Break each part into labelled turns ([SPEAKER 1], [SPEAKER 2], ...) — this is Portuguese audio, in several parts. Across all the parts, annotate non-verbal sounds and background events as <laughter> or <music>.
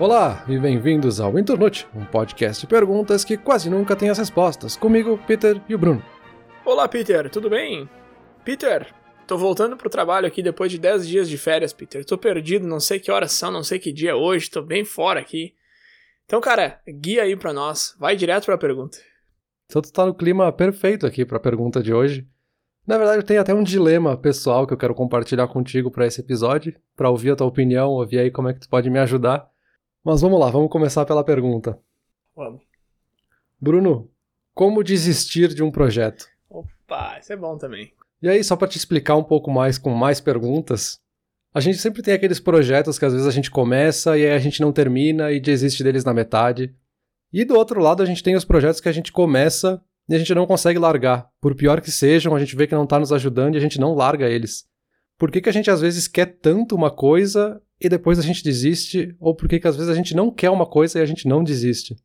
[SPEAKER 1] Olá e bem-vindos ao Internute, um podcast de perguntas que quase nunca tem as respostas. Comigo, Peter e o Bruno.
[SPEAKER 2] Olá, Peter, tudo bem? Peter, tô voltando pro trabalho aqui depois de 10 dias de férias, Peter. Tô perdido, não sei que horas são, não sei que dia é hoje, tô bem fora aqui. Então, cara, guia aí pra nós, vai direto pra pergunta.
[SPEAKER 1] Então tu tá no clima perfeito aqui pra pergunta de hoje. Na verdade, eu tenho até um dilema pessoal que eu quero compartilhar contigo para esse episódio, para ouvir a tua opinião, ouvir aí como é que tu pode me ajudar. Mas vamos lá, vamos começar pela pergunta.
[SPEAKER 2] Vamos.
[SPEAKER 1] Bruno, como desistir de um projeto?
[SPEAKER 2] Opa, isso é bom também.
[SPEAKER 1] E aí, só para te explicar um pouco mais com mais perguntas, a gente sempre tem aqueles projetos que às vezes a gente começa e aí a gente não termina e desiste deles na metade. E do outro lado, a gente tem os projetos que a gente começa e a gente não consegue largar. Por pior que sejam, a gente vê que não está nos ajudando e a gente não larga eles. Por que, que a gente às vezes quer tanto uma coisa e depois a gente desiste? Ou por que, às vezes a gente não quer uma coisa e a gente não desiste?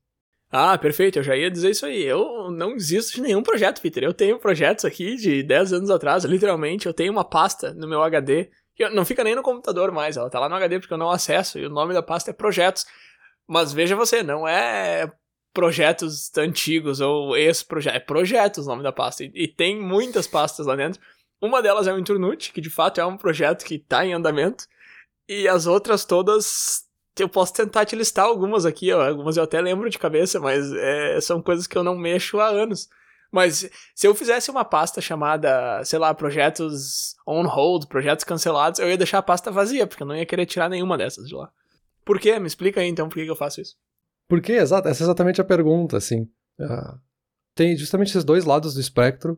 [SPEAKER 2] Ah, perfeito, eu já ia dizer isso aí. Eu não desisto de nenhum projeto, Peter. Eu tenho projetos aqui de 10 anos atrás, literalmente. Eu tenho uma pasta no meu HD, que não fica nem no computador mais, ela tá lá no HD porque eu não acesso, e o nome da pasta é Projetos. Mas veja você, não é projetos antigos ou ex-projetos, é projetos o nome da pasta. E, e, tem muitas pastas lá dentro. Uma delas é o Internute, que de fato é um projeto que está em andamento. E as outras todas, eu posso tentar te listar algumas aqui, ó, algumas eu até lembro de cabeça, mas é, são coisas que eu não mexo há anos. Mas se eu fizesse uma pasta chamada, sei lá, projetos on hold, projetos cancelados, eu ia deixar a pasta vazia, porque eu não ia querer tirar nenhuma dessas de lá. Por quê? Me explica aí então por que eu faço isso.
[SPEAKER 1] Porque, exato, essa é exatamente a pergunta, assim. Uh, tem justamente esses dois lados do espectro,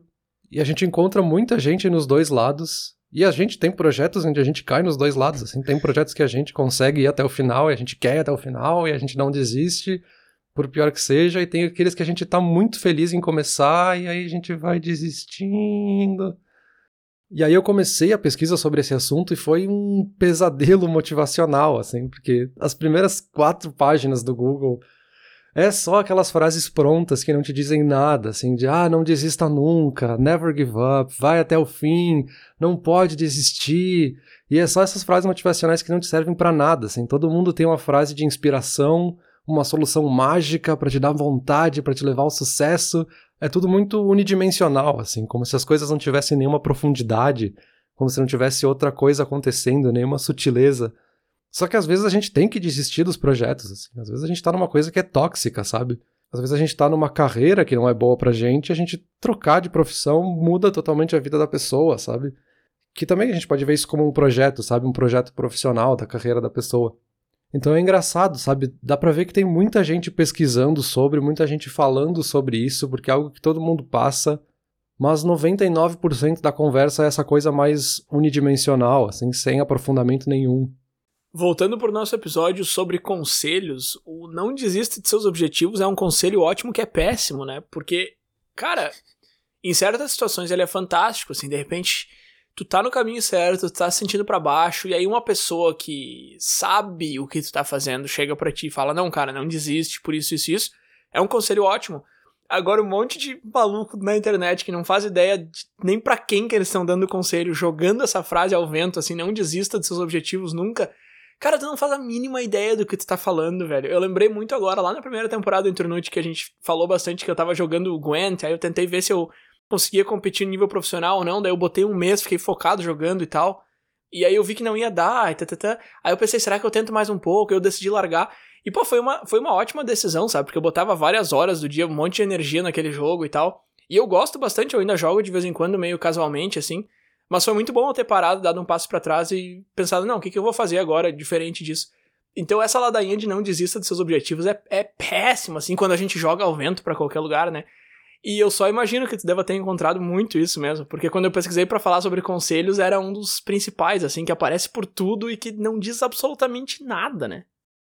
[SPEAKER 1] e a gente encontra muita gente nos dois lados, e a gente tem projetos onde a gente cai nos dois lados, assim. Tem projetos que a gente consegue ir até o final, e a gente quer ir até o final, e a gente não desiste, por pior que seja, e tem aqueles que a gente tá muito feliz em começar, e aí a gente vai desistindo. E aí eu comecei a pesquisa sobre esse assunto e foi um pesadelo motivacional, assim, porque as primeiras quatro páginas do Google é só aquelas frases prontas que não te dizem nada, assim, de ah, não desista nunca, never give up, vai até o fim, não pode desistir. E é só essas frases motivacionais que não te servem para nada, assim. Todo mundo tem uma frase de inspiração, uma solução mágica para te dar vontade, para te levar ao sucesso, é tudo muito unidimensional, assim, como se as coisas não tivessem nenhuma profundidade, como se não tivesse outra coisa acontecendo, nenhuma sutileza. Só que às vezes a gente tem que desistir dos projetos, assim. Às vezes a gente tá numa coisa que é tóxica, sabe? Às vezes a gente tá numa carreira que não é boa pra gente, a gente trocar de profissão muda totalmente a vida da pessoa, sabe? Que também a gente pode ver isso como um projeto, sabe? Um projeto profissional da carreira da pessoa. Então é engraçado, sabe? Dá pra ver que tem muita gente pesquisando sobre, muita gente falando sobre isso, porque é algo que todo mundo passa, mas 99% da conversa é essa coisa mais unidimensional, assim, sem aprofundamento nenhum.
[SPEAKER 2] Voltando para o nosso episódio sobre conselhos, o não desista de seus objetivos é um conselho ótimo que é péssimo, né? Porque, cara, em certas situações ele é fantástico, assim, de repente tu tá no caminho certo, tu tá se sentindo para baixo, e aí uma pessoa que sabe o que tu tá fazendo chega para ti e fala: Não, cara, não desiste por isso, isso, isso. É um conselho ótimo. Agora, um monte de maluco na internet que não faz ideia de, nem para quem que eles estão dando conselho, jogando essa frase ao vento, assim, não desista de seus objetivos nunca. Cara, tu não faz a mínima ideia do que tu tá falando, velho. Eu lembrei muito agora, lá na primeira temporada do Internote, que a gente falou bastante que eu tava jogando o Gwent, aí eu tentei ver se eu conseguia competir no nível profissional ou não, daí eu botei um mês, fiquei focado jogando e tal. E aí eu vi que não ia dar, tata. aí eu pensei, será que eu tento mais um pouco? Eu decidi largar. E pô, foi uma, foi uma ótima decisão, sabe? Porque eu botava várias horas do dia, um monte de energia naquele jogo e tal. E eu gosto bastante, eu ainda jogo de vez em quando, meio casualmente, assim. Mas foi muito bom eu ter parado, dado um passo para trás e pensado, não, o que, que eu vou fazer agora diferente disso? Então essa ladainha de não desista dos seus objetivos é, é péssima, assim, quando a gente joga ao vento para qualquer lugar, né? E eu só imagino que tu deva ter encontrado muito isso mesmo, porque quando eu pesquisei para falar sobre conselhos, era um dos principais, assim, que aparece por tudo e que não diz absolutamente nada, né?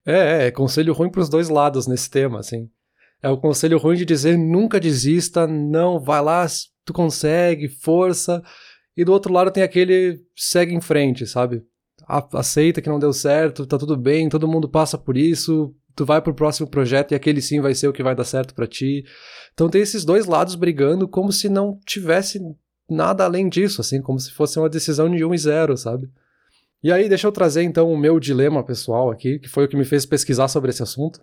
[SPEAKER 1] É, é, é conselho ruim pros dois lados nesse tema, assim. É o conselho ruim de dizer nunca desista, não, vai lá, tu consegue, força. E do outro lado tem aquele segue em frente, sabe? Aceita que não deu certo, tá tudo bem, todo mundo passa por isso, tu vai pro próximo projeto e aquele sim vai ser o que vai dar certo para ti. Então tem esses dois lados brigando como se não tivesse nada além disso, assim, como se fosse uma decisão de um e zero, sabe? E aí, deixa eu trazer então o meu dilema pessoal aqui, que foi o que me fez pesquisar sobre esse assunto.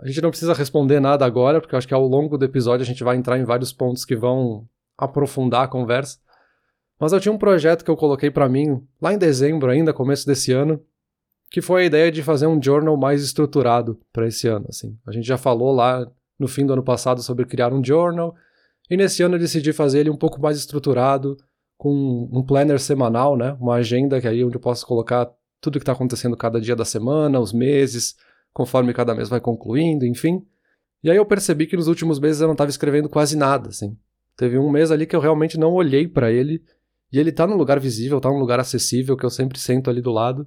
[SPEAKER 1] A gente não precisa responder nada agora, porque eu acho que ao longo do episódio a gente vai entrar em vários pontos que vão aprofundar a conversa. Mas eu tinha um projeto que eu coloquei para mim lá em dezembro ainda, começo desse ano, que foi a ideia de fazer um journal mais estruturado para esse ano, assim. A gente já falou lá no fim do ano passado sobre criar um journal, e nesse ano eu decidi fazer ele um pouco mais estruturado, com um planner semanal, né? Uma agenda que aí onde eu posso colocar tudo que está acontecendo cada dia da semana, os meses, conforme cada mês vai concluindo, enfim. E aí eu percebi que nos últimos meses eu não estava escrevendo quase nada, assim. Teve um mês ali que eu realmente não olhei para ele, e ele tá num lugar visível, tá num lugar acessível, que eu sempre sento ali do lado.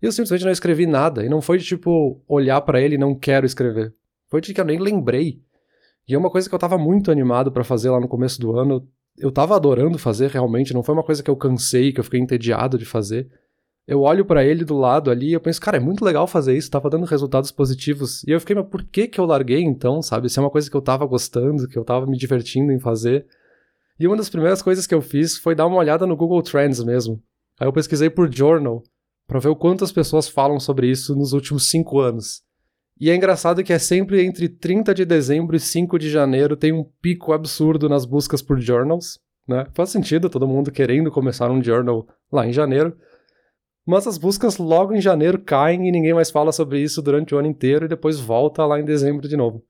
[SPEAKER 1] E eu simplesmente não escrevi nada, e não foi de tipo olhar para ele e não quero escrever. Foi de que eu nem lembrei. E é uma coisa que eu tava muito animado para fazer lá no começo do ano, eu tava adorando fazer realmente, não foi uma coisa que eu cansei, que eu fiquei entediado de fazer. Eu olho para ele do lado ali e eu penso, cara, é muito legal fazer isso, tava dando resultados positivos. E eu fiquei, mas por que que eu larguei então, sabe? Se é uma coisa que eu tava gostando, que eu tava me divertindo em fazer. E uma das primeiras coisas que eu fiz foi dar uma olhada no Google Trends mesmo. Aí eu pesquisei por journal, para ver o quanto as pessoas falam sobre isso nos últimos cinco anos. E é engraçado que é sempre entre 30 de dezembro e 5 de janeiro tem um pico absurdo nas buscas por journals, né? Faz sentido todo mundo querendo começar um journal lá em janeiro. Mas as buscas logo em janeiro caem e ninguém mais fala sobre isso durante o ano inteiro e depois volta lá em dezembro de novo.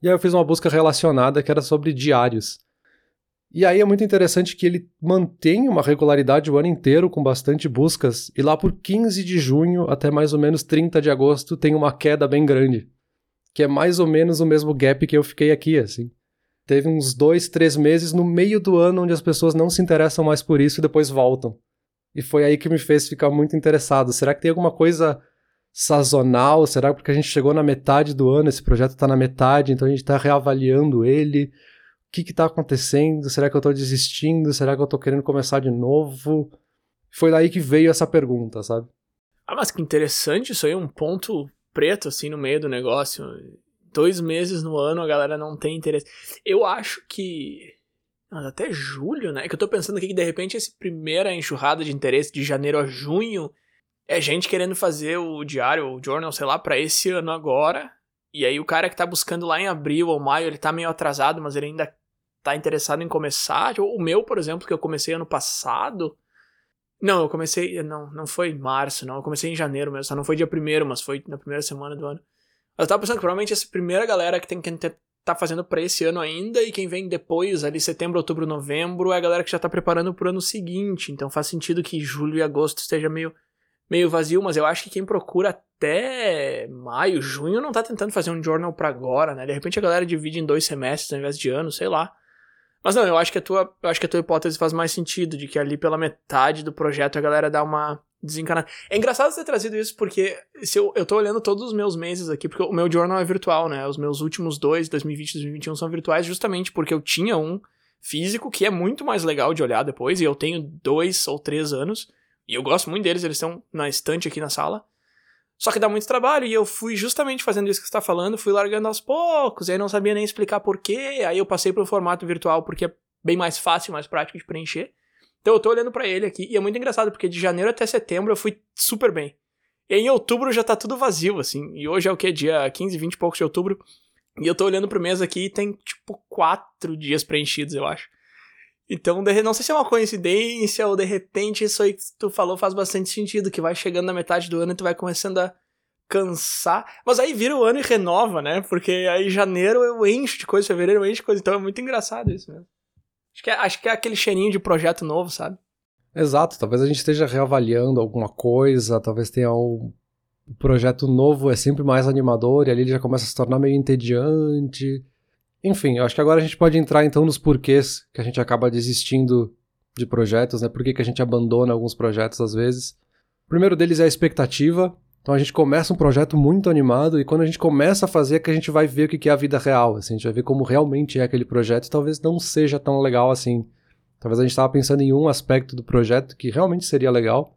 [SPEAKER 1] E aí eu fiz uma busca relacionada que era sobre diários. E aí é muito interessante que ele mantém uma regularidade o ano inteiro com bastante buscas, e lá por 15 de junho até mais ou menos 30 de agosto tem uma queda bem grande, que é mais ou menos o mesmo gap que eu fiquei aqui, assim. Teve uns dois, três meses no meio do ano onde as pessoas não se interessam mais por isso e depois voltam. E foi aí que me fez ficar muito interessado. Será que tem alguma coisa sazonal? Será que porque a gente chegou na metade do ano, esse projeto está na metade, então a gente está reavaliando ele? Que está acontecendo? Será que eu estou desistindo? Será que eu estou querendo começar de novo? Foi daí que veio essa pergunta, sabe?
[SPEAKER 2] Ah, mas que interessante, isso aí é um ponto preto, assim, no meio do negócio. Dois meses no ano a galera não tem interesse. Eu acho que. Mas até julho, né? É que eu tô pensando aqui que de repente essa primeira enxurrada de interesse de janeiro a junho é gente querendo fazer o diário, o journal, sei lá, para esse ano agora. E aí o cara que tá buscando lá em abril ou maio, ele tá meio atrasado, mas ele ainda tá interessado em começar. Tipo, o meu, por exemplo, que eu comecei ano passado. Não, eu comecei. Não, não foi em março, não. Eu comecei em janeiro mesmo. Só não foi dia primeiro, mas foi na primeira semana do ano. Eu tava pensando que provavelmente essa primeira galera que tem que tá fazendo para esse ano ainda, e quem vem depois, ali setembro, outubro, novembro, é a galera que já tá preparando pro ano seguinte. Então faz sentido que julho e agosto esteja meio, meio vazio, mas eu acho que quem procura até maio, junho, não tá tentando fazer um journal para agora, né? De repente a galera divide em dois semestres ao invés de ano, sei lá. Mas não, eu acho que a tua, eu acho que a tua hipótese faz mais sentido, de que ali pela metade do projeto a galera dá uma desencanada. É engraçado você ter trazido isso, porque se eu, eu tô olhando todos os meus meses aqui, porque o meu journal é virtual, né? Os meus últimos dois, 2020 e 2021, são virtuais justamente porque eu tinha um físico que é muito mais legal de olhar depois, e eu tenho dois ou três anos, e eu gosto muito deles, eles estão na estante aqui na sala. Só que dá muito trabalho, e eu fui justamente fazendo isso que você está falando, fui largando aos poucos, e aí não sabia nem explicar porquê, aí eu passei para o formato virtual porque é bem mais fácil, mais prático de preencher. Então eu tô olhando para ele aqui, e é muito engraçado, porque de janeiro até setembro eu fui super bem. E em outubro já tá tudo vazio, assim, e hoje é o que? Dia 15, 20 e poucos de outubro, e eu tô olhando pro mês aqui e tem, tipo, quatro dias preenchidos, eu acho. Então, não sei se é uma coincidência ou de repente isso aí que tu falou faz bastante sentido, que vai chegando na metade do ano e tu vai começando a cansar. Mas aí vira o ano e renova, né? Porque aí janeiro eu encho de coisa, fevereiro eu encho de coisa. Então é muito engraçado isso mesmo. Acho que é, acho que é aquele cheirinho de projeto novo, sabe?
[SPEAKER 1] Exato, talvez a gente esteja reavaliando alguma coisa, talvez tenha um projeto novo, é sempre mais animador, e ali ele já começa a se tornar meio entediante. Enfim, eu acho que agora a gente pode entrar então nos porquês que a gente acaba desistindo de projetos, né? Por que, que a gente abandona alguns projetos às vezes. O primeiro deles é a expectativa. Então a gente começa um projeto muito animado e quando a gente começa a fazer é que a gente vai ver o que é a vida real, assim, a gente vai ver como realmente é aquele projeto e talvez não seja tão legal assim. Talvez a gente estava pensando em um aspecto do projeto que realmente seria legal,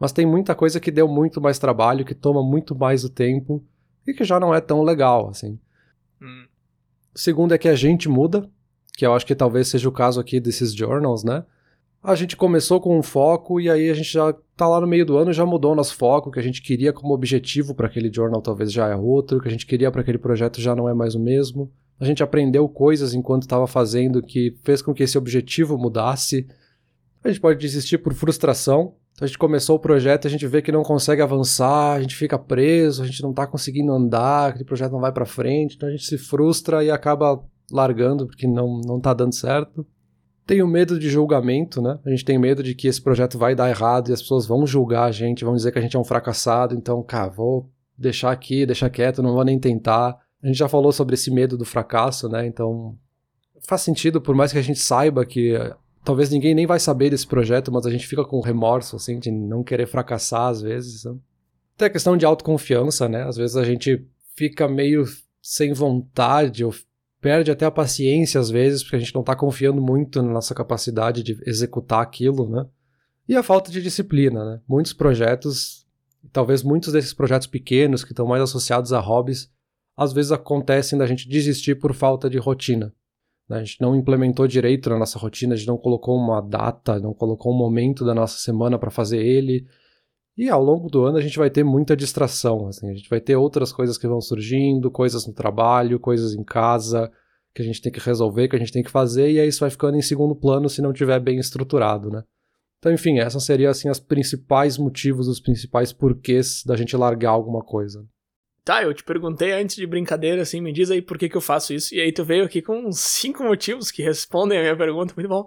[SPEAKER 1] mas tem muita coisa que deu muito mais trabalho, que toma muito mais o tempo e que já não é tão legal, assim. Segundo é que a gente muda, que eu acho que talvez seja o caso aqui desses journals, né? a gente começou com um foco e aí a gente já tá lá no meio do ano já mudou nosso foco, que a gente queria como objetivo para aquele journal talvez já é outro, que a gente queria para aquele projeto já não é mais o mesmo. A gente aprendeu coisas enquanto estava fazendo que fez com que esse objetivo mudasse. A gente pode desistir por frustração. Então a gente começou o projeto, a gente vê que não consegue avançar, a gente fica preso, a gente não está conseguindo andar, aquele projeto não vai para frente, então a gente se frustra e acaba largando porque não não tá dando certo. Tenho medo de julgamento, né? A gente tem medo de que esse projeto vai dar errado e as pessoas vão julgar a gente, vão dizer que a gente é um fracassado, então, cara, vou deixar aqui, deixar quieto, não vou nem tentar. A gente já falou sobre esse medo do fracasso, né? Então faz sentido, por mais que a gente saiba que talvez ninguém nem vai saber desse projeto, mas a gente fica com remorso, assim, de não querer fracassar às vezes. Né? Tem a questão de autoconfiança, né? Às vezes a gente fica meio sem vontade ou perde até a paciência às vezes, porque a gente não está confiando muito na nossa capacidade de executar aquilo, né? E a falta de disciplina, né? Muitos projetos, talvez muitos desses projetos pequenos que estão mais associados a hobbies, às vezes acontecem da gente desistir por falta de rotina. Né? A gente não implementou direito na nossa rotina, a gente não colocou uma data, não colocou um momento da nossa semana para fazer ele. E ao longo do ano a gente vai ter muita distração, assim, a gente vai ter outras coisas que vão surgindo, coisas no trabalho, coisas em casa que a gente tem que resolver, que a gente tem que fazer, e aí isso vai ficando em segundo plano se não tiver bem estruturado, né? Então, enfim, essas seriam assim as principais motivos, os principais porquês da gente largar alguma coisa.
[SPEAKER 2] Tá, eu te perguntei antes de brincadeira, assim, me diz aí por que, que eu faço isso. E aí tu veio aqui com cinco motivos que respondem a minha pergunta, muito bom.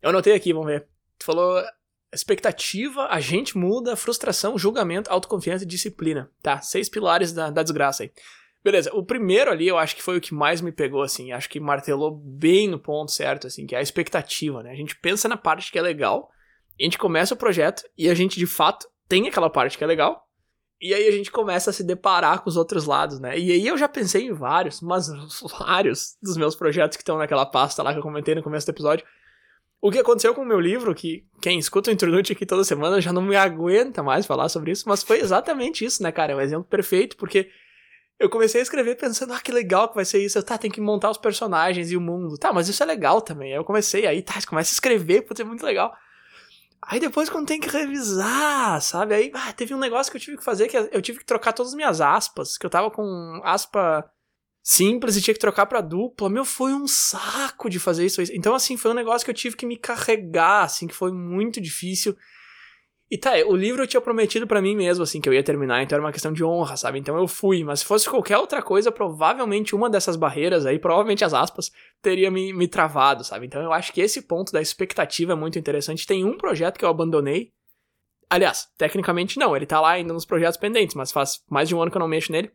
[SPEAKER 2] Eu anotei aqui, vamos ver. Tu falou expectativa, a gente muda, frustração, julgamento, autoconfiança e disciplina. Tá, seis pilares da, da desgraça aí. Beleza, o primeiro ali eu acho que foi o que mais me pegou, assim, acho que martelou bem no ponto certo, assim, que é a expectativa, né? A gente pensa na parte que é legal, a gente começa o projeto e a gente de fato tem aquela parte que é legal, e aí a gente começa a se deparar com os outros lados, né? E aí eu já pensei em vários, mas <laughs> vários dos meus projetos que estão naquela pasta lá que eu comentei no começo do episódio. O que aconteceu com o meu livro, que quem escuta o Introdute aqui toda semana já não me aguenta mais falar sobre isso, mas foi exatamente isso, né, cara? É um exemplo perfeito, porque eu comecei a escrever pensando, ah, que legal que vai ser isso. Eu, tá, tem que montar os personagens e o mundo. Tá, mas isso é legal também. Aí eu comecei, aí, tá, começa a escrever, pode ser muito legal. Aí depois quando tem que revisar, sabe? Aí ah, teve um negócio que eu tive que fazer, que eu tive que trocar todas as minhas aspas, que eu tava com aspa simples e tinha que trocar para dupla. Meu, foi um saco de fazer isso. Então, assim, foi um negócio que eu tive que me carregar, assim, que foi muito difícil. E tá, o livro eu tinha prometido para mim mesmo, assim, que eu ia terminar, então era uma questão de honra, sabe? Então eu fui, mas se fosse qualquer outra coisa, provavelmente uma dessas barreiras aí, provavelmente as aspas, teria me, me travado, sabe? Então eu acho que esse ponto da expectativa é muito interessante. Tem um projeto que eu abandonei. Aliás, tecnicamente não, ele tá lá ainda nos projetos pendentes, mas faz mais de um ano que eu não mexo nele.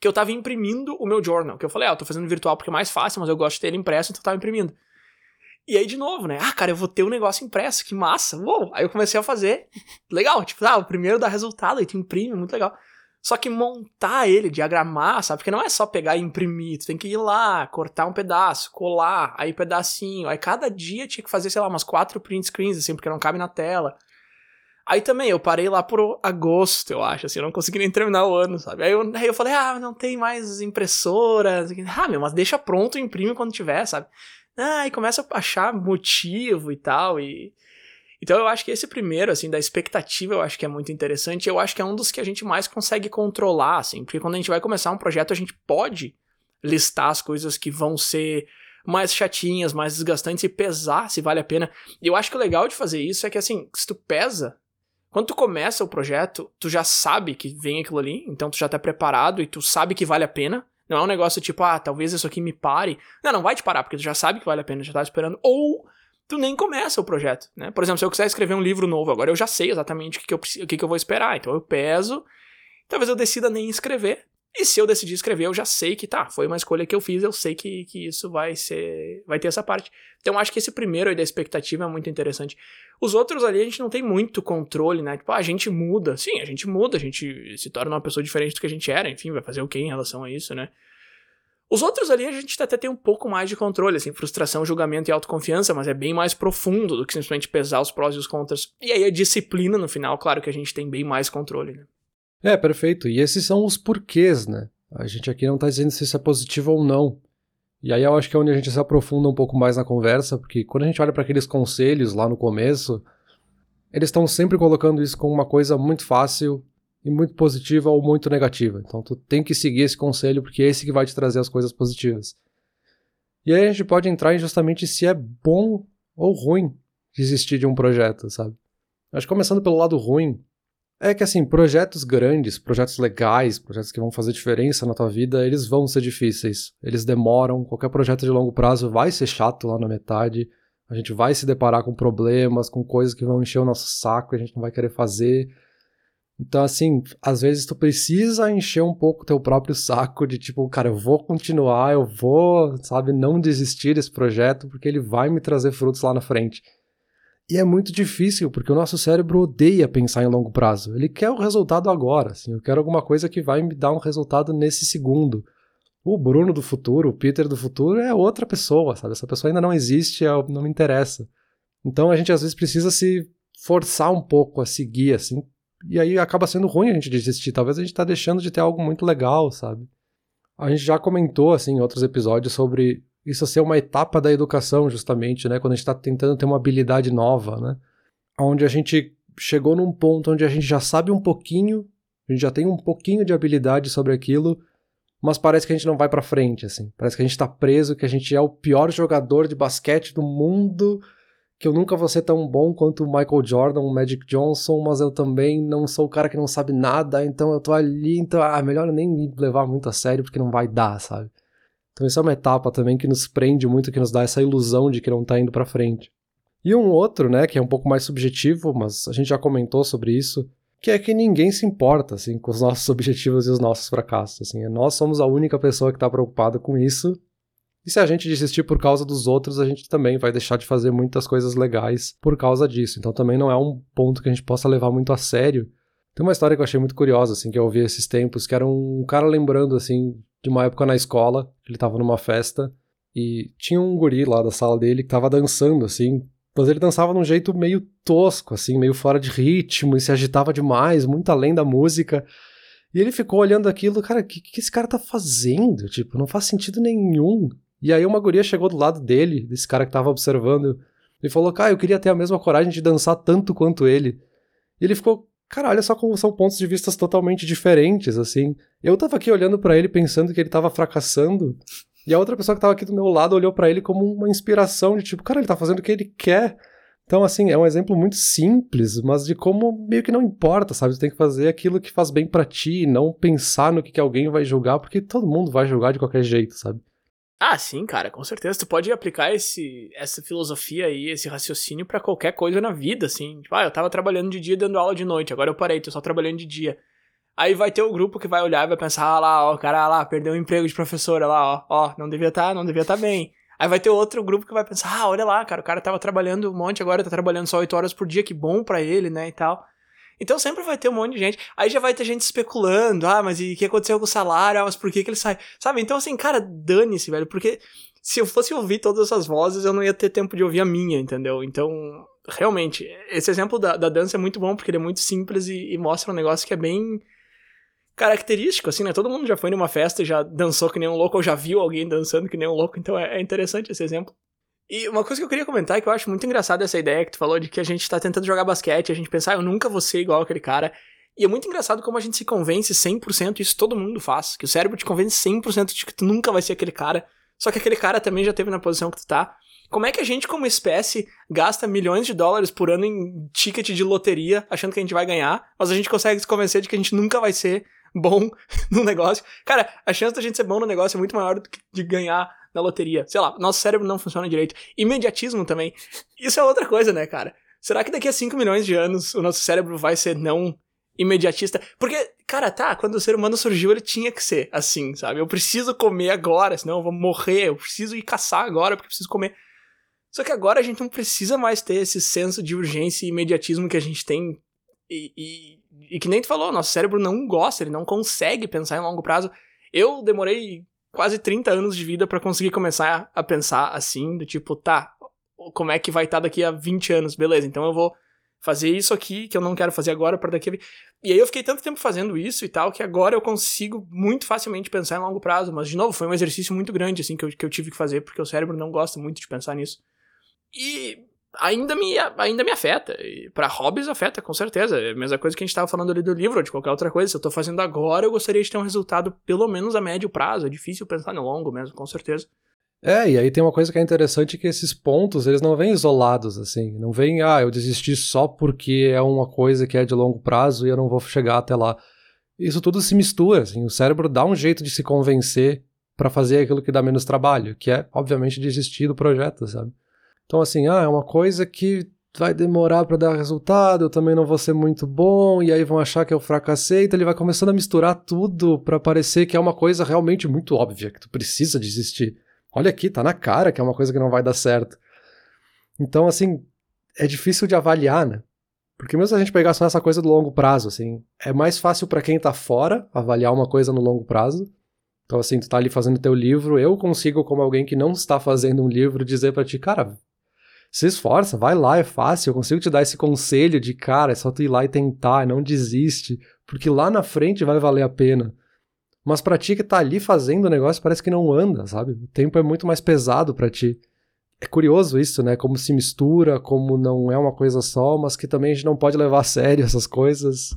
[SPEAKER 2] Que eu tava imprimindo o meu journal, que eu falei, ah, eu tô fazendo virtual porque é mais fácil, mas eu gosto de ter ele impresso, então eu tava imprimindo. E aí, de novo, né? Ah, cara, eu vou ter um negócio impresso, que massa. Uou! Aí eu comecei a fazer. Legal, tipo, ah, o primeiro dá resultado, aí tu imprime, muito legal. Só que montar ele, diagramar, sabe? Porque não é só pegar e imprimir, tu tem que ir lá, cortar um pedaço, colar, aí pedacinho. Aí cada dia tinha que fazer, sei lá, umas quatro print screens, assim, porque não cabe na tela. Aí também, eu parei lá por agosto, eu acho, assim, eu não consegui nem terminar o ano, sabe? Aí eu, aí eu falei, ah, não tem mais impressora. Ah, meu, mas deixa pronto, imprime quando tiver, sabe? Ah, e começa a achar motivo e tal, e... Então eu acho que esse primeiro, assim, da expectativa, eu acho que é muito interessante. Eu acho que é um dos que a gente mais consegue controlar, assim, porque quando a gente vai começar um projeto, a gente pode listar as coisas que vão ser mais chatinhas, mais desgastantes e pesar se vale a pena. E eu acho que o legal de fazer isso é que, assim, se tu pesa, quando tu começa o projeto, tu já sabe que vem aquilo ali, então tu já tá preparado e tu sabe que vale a pena. Não é um negócio tipo, ah, talvez isso aqui me pare. Não, não vai te parar, porque tu já sabe que vale a pena, já tá esperando. Ou tu nem começa o projeto, né? Por exemplo, se eu quiser escrever um livro novo agora, eu já sei exatamente o que, que, eu, o que, que eu vou esperar. Então eu peso, talvez eu decida nem escrever. E se eu decidir escrever, eu já sei que tá, foi uma escolha que eu fiz, eu sei que, que isso vai ser. vai ter essa parte. Então acho que esse primeiro aí da expectativa é muito interessante. Os outros ali a gente não tem muito controle, né? Tipo, ah, a gente muda. Sim, a gente muda, a gente se torna uma pessoa diferente do que a gente era, enfim, vai fazer o que em relação a isso, né? Os outros ali a gente até tem um pouco mais de controle, assim, frustração, julgamento e autoconfiança, mas é bem mais profundo do que simplesmente pesar os prós e os contras. E aí a disciplina no final, claro que a gente tem bem mais controle, né?
[SPEAKER 1] É, perfeito. E esses são os porquês, né? A gente aqui não está dizendo se isso é positivo ou não. E aí eu acho que é onde a gente se aprofunda um pouco mais na conversa, porque quando a gente olha para aqueles conselhos lá no começo, eles estão sempre colocando isso como uma coisa muito fácil e muito positiva ou muito negativa. Então tu tem que seguir esse conselho porque é esse que vai te trazer as coisas positivas. E aí a gente pode entrar em justamente se é bom ou ruim desistir de um projeto, sabe? Acho que começando pelo lado ruim, é que assim, projetos grandes, projetos legais, projetos que vão fazer diferença na tua vida, eles vão ser difíceis. Eles demoram, qualquer projeto de longo prazo vai ser chato lá na metade. A gente vai se deparar com problemas, com coisas que vão encher o nosso saco, e a gente não vai querer fazer. Então, assim, às vezes tu precisa encher um pouco teu próprio saco de tipo, cara, eu vou continuar, eu vou, sabe, não desistir desse projeto porque ele vai me trazer frutos lá na frente. E é muito difícil, porque o nosso cérebro odeia pensar em longo prazo. Ele quer o resultado agora, assim, eu quero alguma coisa que vai me dar um resultado nesse segundo. O Bruno do futuro, o Peter do futuro é outra pessoa, sabe? Essa pessoa ainda não existe, é não me interessa. Então a gente às vezes precisa se forçar um pouco a seguir, assim, e aí acaba sendo ruim a gente desistir. Talvez a gente tá deixando de ter algo muito legal, sabe? A gente já comentou, assim, em outros episódios sobre isso ser uma etapa da educação, justamente, né? Quando a gente está tentando ter uma habilidade nova, né? Onde a gente chegou num ponto onde a gente já sabe um pouquinho, a gente já tem um pouquinho de habilidade sobre aquilo, mas parece que a gente não vai para frente, assim. Parece que a gente tá preso, que a gente é o pior jogador de basquete do mundo, que eu nunca vou ser tão bom quanto o Michael Jordan, o Magic Johnson, mas eu também não sou o cara que não sabe nada, então eu tô ali, então, ah, melhor nem me levar muito a sério porque não vai dar, sabe? Então isso é uma etapa também que nos prende muito, que nos dá essa ilusão de que não está indo para frente. E um outro, né, que é um pouco mais subjetivo, mas a gente já comentou sobre isso, que é que ninguém se importa, assim, com os nossos <laughs> objetivos e os nossos fracassos, assim. Nós somos a única pessoa que está preocupada com isso. E se a gente desistir por causa dos outros, a gente também vai deixar de fazer muitas coisas legais por causa disso. Então também não é um ponto que a gente possa levar muito a sério. Tem uma história que eu achei muito curiosa, assim, que eu ouvi esses tempos, que era um cara lembrando, assim, de uma época na escola, ele tava numa festa e tinha um guri lá da sala dele que tava dançando, assim, mas ele dançava de um jeito meio tosco, assim, meio fora de ritmo e se agitava demais, muito além da música. E ele ficou olhando aquilo, cara, o que, que esse cara tá fazendo? Tipo, não faz sentido nenhum. E aí uma guria chegou do lado dele, desse cara que tava observando, e falou, cara, eu queria ter a mesma coragem de dançar tanto quanto ele. E ele ficou, Cara, olha só como são pontos de vista totalmente diferentes, assim. Eu tava aqui olhando para ele pensando que ele tava fracassando, e a outra pessoa que tava aqui do meu lado olhou para ele como uma inspiração de tipo, cara, ele tá fazendo o que ele quer. Então, assim, é um exemplo muito simples, mas de como meio que não importa, sabe? Você tem que fazer aquilo que faz bem para ti, não pensar no que, que alguém vai julgar, porque todo mundo vai julgar de qualquer jeito, sabe?
[SPEAKER 2] Ah, sim, cara, com certeza. Tu pode aplicar esse, essa filosofia aí, esse raciocínio para qualquer coisa na vida, assim. Tipo, ah, eu tava trabalhando de dia dando aula de noite, agora eu parei, tô só trabalhando de dia. Aí vai ter o grupo que vai olhar e vai pensar, ah lá, ó, o cara lá, perdeu o emprego de professora lá, ó, ó, não devia estar, tá, não devia estar tá bem. Aí vai ter outro grupo que vai pensar, ah, olha lá, cara, o cara tava trabalhando um monte, agora tá trabalhando só 8 horas por dia, que bom para ele, né, e tal. Então sempre vai ter um monte de gente. Aí já vai ter gente especulando. Ah, mas e o que aconteceu com o salário? Ah, mas por que, que ele sai? Sabe? Então, assim, cara, dane-se, velho. Porque se eu fosse ouvir todas essas vozes, eu não ia ter tempo de ouvir a minha, entendeu? Então, realmente, esse exemplo da, da dança é muito bom porque ele é muito simples e, e mostra um negócio que é bem característico, assim, né? Todo mundo já foi numa festa e já dançou que nem um louco, ou já viu alguém dançando que nem um louco, então é, é interessante esse exemplo. E uma coisa que eu queria comentar é que eu acho muito engraçado essa ideia que tu falou de que a gente tá tentando jogar basquete, a gente pensar, ah, eu nunca vou ser igual aquele cara. E é muito engraçado como a gente se convence 100%, isso todo mundo faz, que o cérebro te convence 100% de que tu nunca vai ser aquele cara, só que aquele cara também já teve na posição que tu tá. Como é que a gente, como espécie, gasta milhões de dólares por ano em ticket de loteria, achando que a gente vai ganhar, mas a gente consegue se convencer de que a gente nunca vai ser bom <laughs> no negócio? Cara, a chance da gente ser bom no negócio é muito maior do que de ganhar na loteria. Sei lá, nosso cérebro não funciona direito. Imediatismo também. Isso é outra coisa, né, cara? Será que daqui a 5 milhões de anos o nosso cérebro vai ser não imediatista? Porque, cara, tá, quando o ser humano surgiu, ele tinha que ser assim, sabe? Eu preciso comer agora, senão eu vou morrer. Eu preciso ir caçar agora porque eu preciso comer. Só que agora a gente não precisa mais ter esse senso de urgência e imediatismo que a gente tem. E, e, e que nem tu falou, nosso cérebro não gosta, ele não consegue pensar em longo prazo. Eu demorei quase 30 anos de vida para conseguir começar a pensar assim, do tipo, tá, como é que vai estar tá daqui a 20 anos? Beleza, então eu vou fazer isso aqui que eu não quero fazer agora para daqui a... E aí eu fiquei tanto tempo fazendo isso e tal, que agora eu consigo muito facilmente pensar em longo prazo. Mas, de novo, foi um exercício muito grande, assim, que eu, que eu tive que fazer, porque o cérebro não gosta muito de pensar nisso. E ainda me, ainda me afeta. E pra hobbies afeta, com certeza. É a mesma coisa que a gente tava falando ali do livro ou de qualquer outra coisa. Se eu tô fazendo agora, eu gostaria de ter um resultado pelo menos a médio prazo. É difícil pensar no longo mesmo, com certeza.
[SPEAKER 1] É, e aí tem uma coisa que é interessante que esses pontos, eles não vêm isolados, assim. Não vem, ah, eu desisti só porque é uma coisa que é de longo prazo e eu não vou chegar até lá. Isso tudo se mistura, assim. O cérebro dá um jeito de se convencer para fazer aquilo que dá menos trabalho, que é, obviamente, desistir do projeto, sabe? Então, assim, ah, é uma coisa que vai demorar para dar resultado, eu também não vou ser muito bom, e aí vão achar que eu fracassei, então ele vai começando a misturar tudo para parecer que é uma coisa realmente muito óbvia, que tu precisa desistir. Olha aqui, tá na cara que é uma coisa que não vai dar certo. Então, assim, é difícil de avaliar, né? Porque mesmo se a gente pegar só essa coisa do longo prazo, assim, é mais fácil para quem tá fora avaliar uma coisa no longo prazo. Então, assim, tu tá ali fazendo teu livro, eu consigo, como alguém que não está fazendo um livro, dizer para ti, cara, se esforça, vai lá, é fácil, eu consigo te dar esse conselho de, cara, é só tu ir lá e tentar, não desiste, porque lá na frente vai valer a pena. Mas pra ti que tá ali fazendo o negócio, parece que não anda, sabe? O tempo é muito mais pesado para ti. É curioso isso, né? Como se mistura, como não é uma coisa só, mas que também a gente não pode levar a sério essas coisas.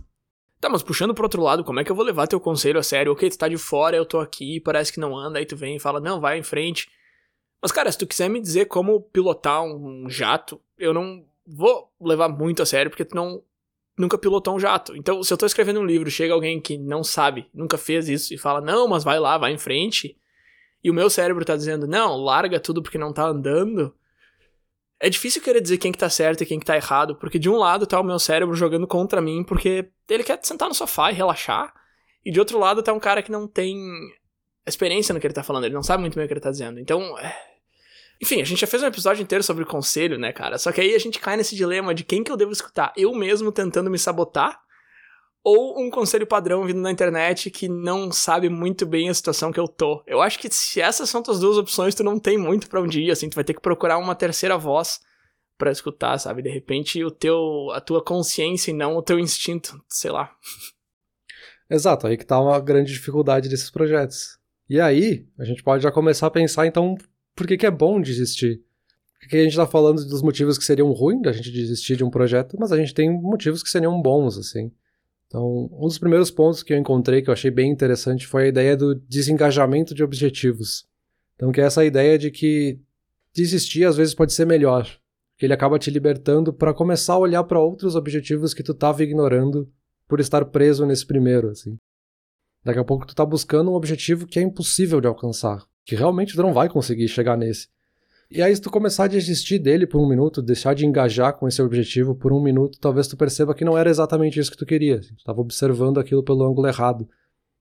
[SPEAKER 2] Tá, mas puxando pro outro lado, como é que eu vou levar teu conselho a sério? Ok, tu tá de fora, eu tô aqui, parece que não anda, aí tu vem e fala, não, vai em frente. Mas, cara, se tu quiser me dizer como pilotar um jato, eu não vou levar muito a sério, porque tu não nunca pilotou um jato. Então, se eu tô escrevendo um livro, chega alguém que não sabe, nunca fez isso e fala: "Não, mas vai lá, vai em frente". E o meu cérebro tá dizendo: "Não, larga tudo porque não tá andando". É difícil querer dizer quem que tá certo e quem que tá errado, porque de um lado tá o meu cérebro jogando contra mim porque ele quer sentar no sofá e relaxar, e de outro lado tá um cara que não tem experiência no que ele tá falando, ele não sabe muito bem o que ele tá dizendo. Então, é enfim, a gente já fez um episódio inteiro sobre conselho, né, cara? Só que aí a gente cai nesse dilema de quem que eu devo escutar? Eu mesmo tentando me sabotar? Ou um conselho padrão vindo na internet que não sabe muito bem a situação que eu tô? Eu acho que se essas são tuas duas opções, tu não tem muito para onde ir, assim, tu vai ter que procurar uma terceira voz para escutar, sabe? De repente o teu a tua consciência e não o teu instinto, sei lá.
[SPEAKER 1] Exato, aí que tá uma grande dificuldade desses projetos. E aí, a gente pode já começar a pensar então por que, que é bom desistir. Porque a gente está falando dos motivos que seriam ruins da gente desistir de um projeto, mas a gente tem motivos que seriam bons, assim. Então, um dos primeiros pontos que eu encontrei que eu achei bem interessante foi a ideia do desengajamento de objetivos. Então, que é essa ideia de que desistir às vezes pode ser melhor, que ele acaba te libertando para começar a olhar para outros objetivos que tu estava ignorando por estar preso nesse primeiro, assim. Daqui a pouco tu tá buscando um objetivo que é impossível de alcançar que realmente tu não vai conseguir chegar nesse. E aí, se tu começar a desistir dele por um minuto, deixar de engajar com esse objetivo por um minuto, talvez tu perceba que não era exatamente isso que tu queria. Tu estava observando aquilo pelo ângulo errado.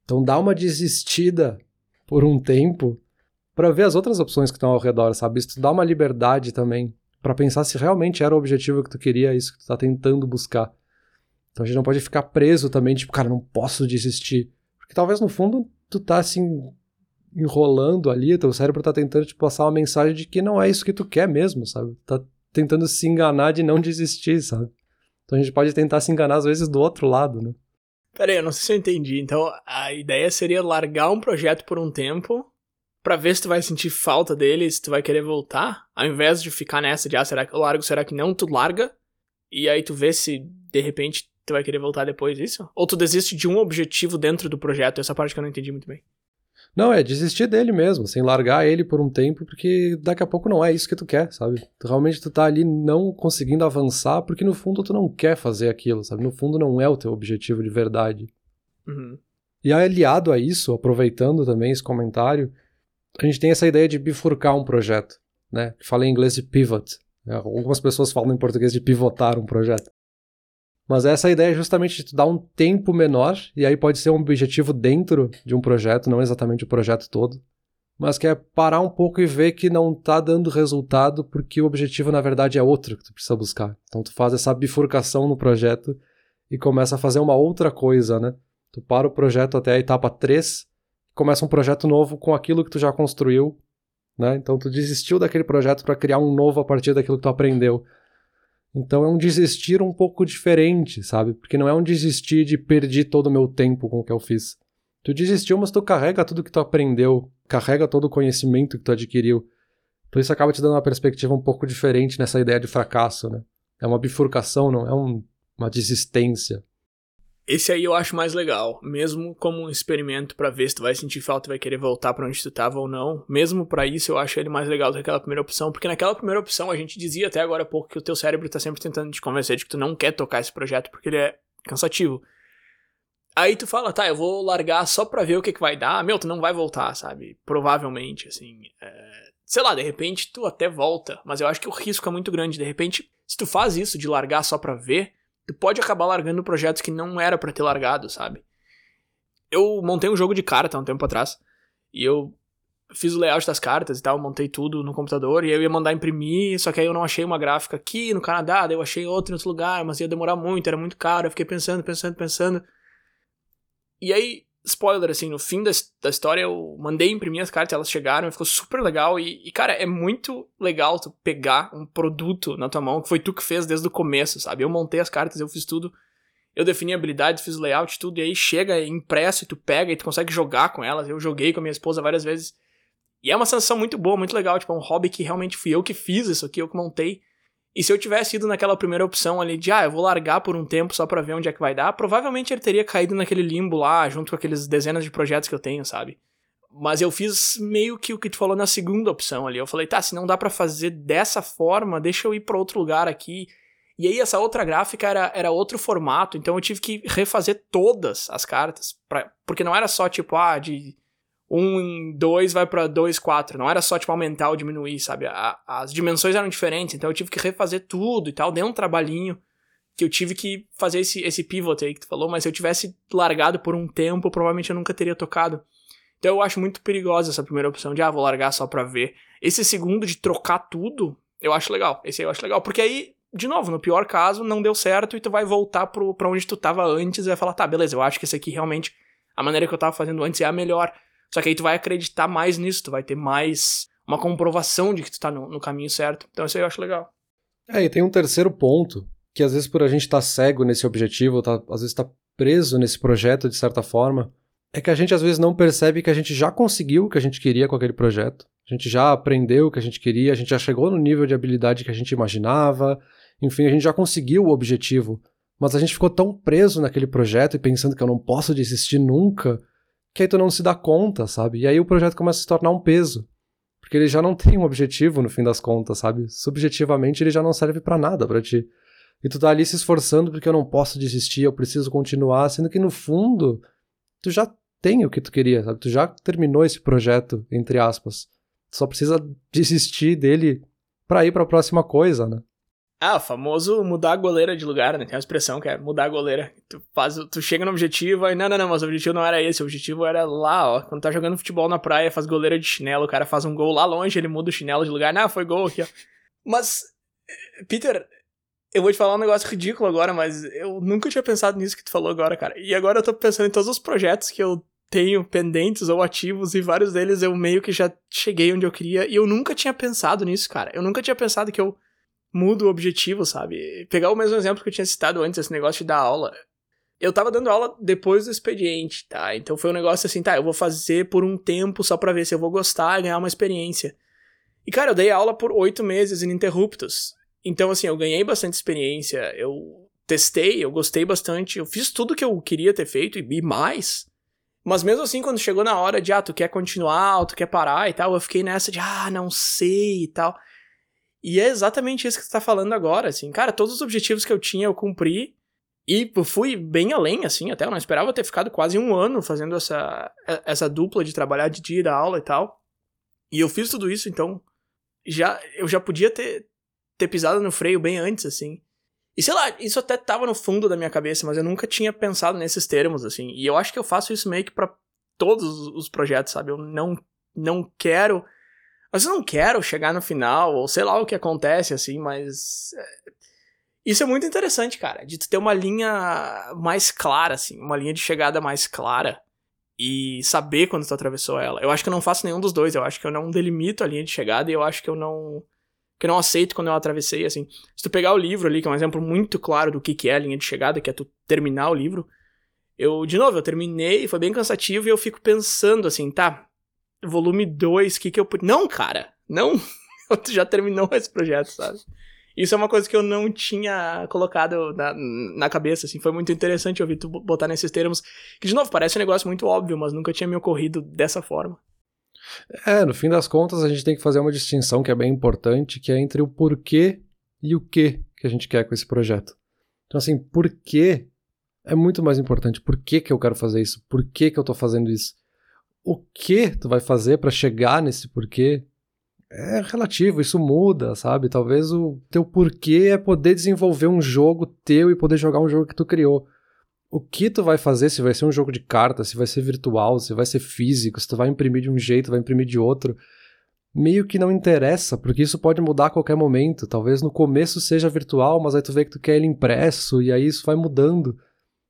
[SPEAKER 1] Então dá uma desistida por um tempo para ver as outras opções que estão ao redor, sabe? Isso dá uma liberdade também para pensar se realmente era o objetivo que tu queria, isso que tu tá tentando buscar. Então a gente não pode ficar preso também, tipo, cara, não posso desistir. Porque talvez no fundo tu tá assim enrolando ali, teu cérebro tá tentando te passar uma mensagem de que não é isso que tu quer mesmo, sabe? Tá tentando se enganar de não desistir, sabe? Então a gente pode tentar se enganar às vezes do outro lado, né?
[SPEAKER 2] Peraí, eu não sei se eu entendi. Então a ideia seria largar um projeto por um tempo para ver se tu vai sentir falta dele, se tu vai querer voltar, ao invés de ficar nessa de ah, será que eu largo, será que não, tu larga e aí tu vê se de repente tu vai querer voltar depois disso? Ou tu desiste de um objetivo dentro do projeto? Essa parte que eu não entendi muito bem.
[SPEAKER 1] Não, é desistir dele mesmo, sem largar ele por um tempo, porque daqui a pouco não é isso que tu quer, sabe? Tu, realmente tu tá ali não conseguindo avançar, porque no fundo tu não quer fazer aquilo, sabe? No fundo não é o teu objetivo de verdade.
[SPEAKER 2] Uhum.
[SPEAKER 1] E aliado a isso, aproveitando também esse comentário, a gente tem essa ideia de bifurcar um projeto, né? Que fala em inglês de pivot. Algumas pessoas falam em português de pivotar um projeto. Mas essa ideia é justamente de dar um tempo menor, e aí pode ser um objetivo dentro de um projeto, não exatamente o projeto todo, mas que é parar um pouco e ver que não tá dando resultado porque o objetivo na verdade é outro que tu precisa buscar. Então tu faz essa bifurcação no projeto e começa a fazer uma outra coisa, né? Tu para o projeto até a etapa 3, começa um projeto novo com aquilo que tu já construiu, né? Então tu desistiu daquele projeto para criar um novo a partir daquilo que tu aprendeu. Então é um desistir um pouco diferente, sabe? Porque não é um desistir de perder todo o meu tempo com o que eu fiz. Tu desistiu, mas tu carrega tudo que tu aprendeu, carrega todo o conhecimento que tu adquiriu. Então isso acaba te dando uma perspectiva um pouco diferente nessa ideia de fracasso, né? É uma bifurcação, não é um, uma desistência.
[SPEAKER 2] Esse aí eu acho mais legal, mesmo como um experimento para ver se tu vai sentir falta e vai querer voltar para onde tu tava ou não. Mesmo para isso eu acho ele mais legal do que aquela primeira opção, porque naquela primeira opção a gente dizia até agora há pouco que o teu cérebro tá sempre tentando te convencer de que tu não quer tocar esse projeto porque ele é cansativo. Aí tu fala, tá, eu vou largar só pra ver o que, que vai dar. Meu, tu não vai voltar, sabe? Provavelmente, assim. É... Sei lá, de repente tu até volta, mas eu acho que o risco é muito grande. De repente, se tu faz isso de largar só pra ver, tu pode acabar largando projetos que não era para ter largado, sabe? Eu montei um jogo de carta há um tempo atrás, e eu fiz o layout das cartas e tal, montei tudo no computador, e eu ia mandar imprimir, só que aí eu não achei uma gráfica aqui no Canadá, daí eu achei outra em outro lugar, mas ia demorar muito, era muito caro, eu fiquei pensando, pensando, pensando. E aí spoiler, assim, no fim da, da história eu mandei imprimir as cartas, elas chegaram, ficou super legal. E, e, cara, é muito legal tu pegar um produto na tua mão que foi tu que fez desde o começo, sabe? Eu montei as cartas, eu fiz tudo. Eu defini habilidades, fiz layout, tudo, e aí chega impresso e tu pega e tu consegue jogar com elas. Eu joguei com a minha esposa várias vezes. E é uma sensação muito boa, muito legal. Tipo, é um hobby que realmente fui eu que fiz isso aqui, eu que montei. E se eu tivesse ido naquela primeira opção ali de, ah, eu vou largar por um tempo só pra ver onde é que vai dar, provavelmente ele teria caído naquele limbo lá, junto com aqueles dezenas de projetos que eu tenho, sabe? Mas eu fiz meio que o que tu falou na segunda opção ali. Eu falei, tá, se não dá para fazer dessa forma, deixa eu ir para outro lugar aqui. E aí essa outra gráfica era, era outro formato, então eu tive que refazer todas as cartas, pra, porque não era só tipo, ah, de 1 em 2 vai pra 2, 4. Não era só, tipo, aumentar ou diminuir, sabe? A, as dimensões eram diferentes, então eu tive que refazer tudo e tal. Deu um trabalhinho que eu tive que fazer esse, esse pivot aí que tu falou, mas se eu tivesse largado por um tempo, provavelmente eu nunca teria tocado. Então eu acho muito perigosa essa primeira opção de, ah, vou largar só pra ver. Esse segundo de trocar tudo, eu acho legal. Esse aí eu acho legal, porque aí, de novo, no pior caso, não deu certo e tu vai voltar pro, pra onde tu tava antes e vai falar, tá, beleza, eu acho que esse aqui realmente, a maneira que eu tava fazendo antes é a melhor. Só que aí tu vai acreditar mais nisso, tu vai ter mais uma comprovação de que tu tá no, no caminho certo. Então isso aí eu acho legal.
[SPEAKER 1] É, e tem um terceiro ponto, que às vezes por a gente estar tá cego nesse objetivo, tá, às vezes tá preso nesse projeto de certa forma, é que a gente às vezes não percebe que a gente já conseguiu o que a gente queria com aquele projeto. A gente já aprendeu o que a gente queria, a gente já chegou no nível de habilidade que a gente imaginava, enfim, a gente já conseguiu o objetivo. Mas a gente ficou tão preso naquele projeto e pensando que eu não posso desistir nunca, que aí tu não se dá conta, sabe? E aí o projeto começa a se tornar um peso. Porque ele já não tem um objetivo no fim das contas, sabe? Subjetivamente ele já não serve para nada para ti. E tu tá ali se esforçando porque eu não posso desistir, eu preciso continuar, sendo que no fundo tu já tem o que tu queria, sabe? Tu já terminou esse projeto, entre aspas. Tu só precisa desistir dele para ir para a próxima coisa, né?
[SPEAKER 2] Ah, o famoso mudar a goleira de lugar, né? Tem uma expressão que é mudar a goleira. Tu, faz, tu chega no objetivo e não, não, não, mas o objetivo não era esse. O objetivo era lá, ó. Quando tá jogando futebol na praia, faz goleira de chinelo, o cara faz um gol lá longe, ele muda o chinelo de lugar. Não, foi gol aqui, ó. Mas, Peter, eu vou te falar um negócio ridículo agora, mas eu nunca tinha pensado nisso que tu falou agora, cara. E agora eu tô pensando em todos os projetos que eu tenho pendentes ou ativos e vários deles eu meio que já cheguei onde eu queria e eu nunca tinha pensado nisso, cara. Eu nunca tinha pensado que eu muda o objetivo, sabe? Pegar o mesmo exemplo que eu tinha citado antes, esse negócio de dar aula. Eu tava dando aula depois do expediente, tá? Então foi um negócio assim, tá, eu vou fazer por um tempo só pra ver se eu vou gostar, ganhar uma experiência. E cara, eu dei aula por oito meses ininterruptos. Então, assim, eu ganhei bastante experiência, eu testei, eu gostei bastante, eu fiz tudo que eu queria ter feito e mais. Mas mesmo assim, quando chegou na hora de, ah, tu quer continuar, tu quer parar e tal, eu fiquei nessa de, ah, não sei e tal. E é exatamente isso que tu tá falando agora, assim. Cara, todos os objetivos que eu tinha eu cumpri. E fui bem além, assim, até eu não esperava ter ficado quase um ano fazendo essa, essa dupla de trabalhar de dia da aula e tal. E eu fiz tudo isso, então já eu já podia ter, ter pisado no freio bem antes, assim. E sei lá, isso até tava no fundo da minha cabeça, mas eu nunca tinha pensado nesses termos, assim. E eu acho que eu faço isso meio que pra todos os projetos, sabe? Eu não, não quero mas eu não quero chegar no final, ou sei lá o que acontece, assim, mas. É, isso é muito interessante, cara, de tu ter uma linha mais clara, assim, uma linha de chegada mais clara e saber quando tu atravessou ela. Eu acho que eu não faço nenhum dos dois, eu acho que eu não delimito a linha de chegada e eu acho que eu não. que eu não aceito quando eu atravessei, assim. Se tu pegar o livro ali, que é um exemplo muito claro do que, que é a linha de chegada, que é tu terminar o livro, eu, de novo, eu terminei, foi bem cansativo e eu fico pensando assim, tá, volume 2, o que que eu... Não, cara, não, <laughs> tu já terminou esse projeto, sabe? Isso é uma coisa que eu não tinha colocado na, na cabeça, assim. Foi muito interessante ouvir tu botar nesses termos. Que, de novo, parece um negócio muito óbvio, mas nunca tinha me ocorrido dessa forma.
[SPEAKER 1] É, no fim das contas, a gente tem que fazer uma distinção que é bem importante, que é entre o porquê e o que que a gente quer com esse projeto. Então, assim, porquê é muito mais importante. Por que, que eu quero fazer isso? Por que, que eu tô fazendo isso? O que tu vai fazer para chegar nesse porquê é relativo, isso muda, sabe? Talvez o teu porquê é poder desenvolver um jogo teu e poder jogar um jogo que tu criou. O que tu vai fazer, se vai ser um jogo de cartas, se vai ser virtual, se vai ser físico, se tu vai imprimir de um jeito, vai imprimir de outro, meio que não interessa, porque isso pode mudar a qualquer momento. Talvez no começo seja virtual, mas aí tu vê que tu quer ele impresso e aí isso vai mudando.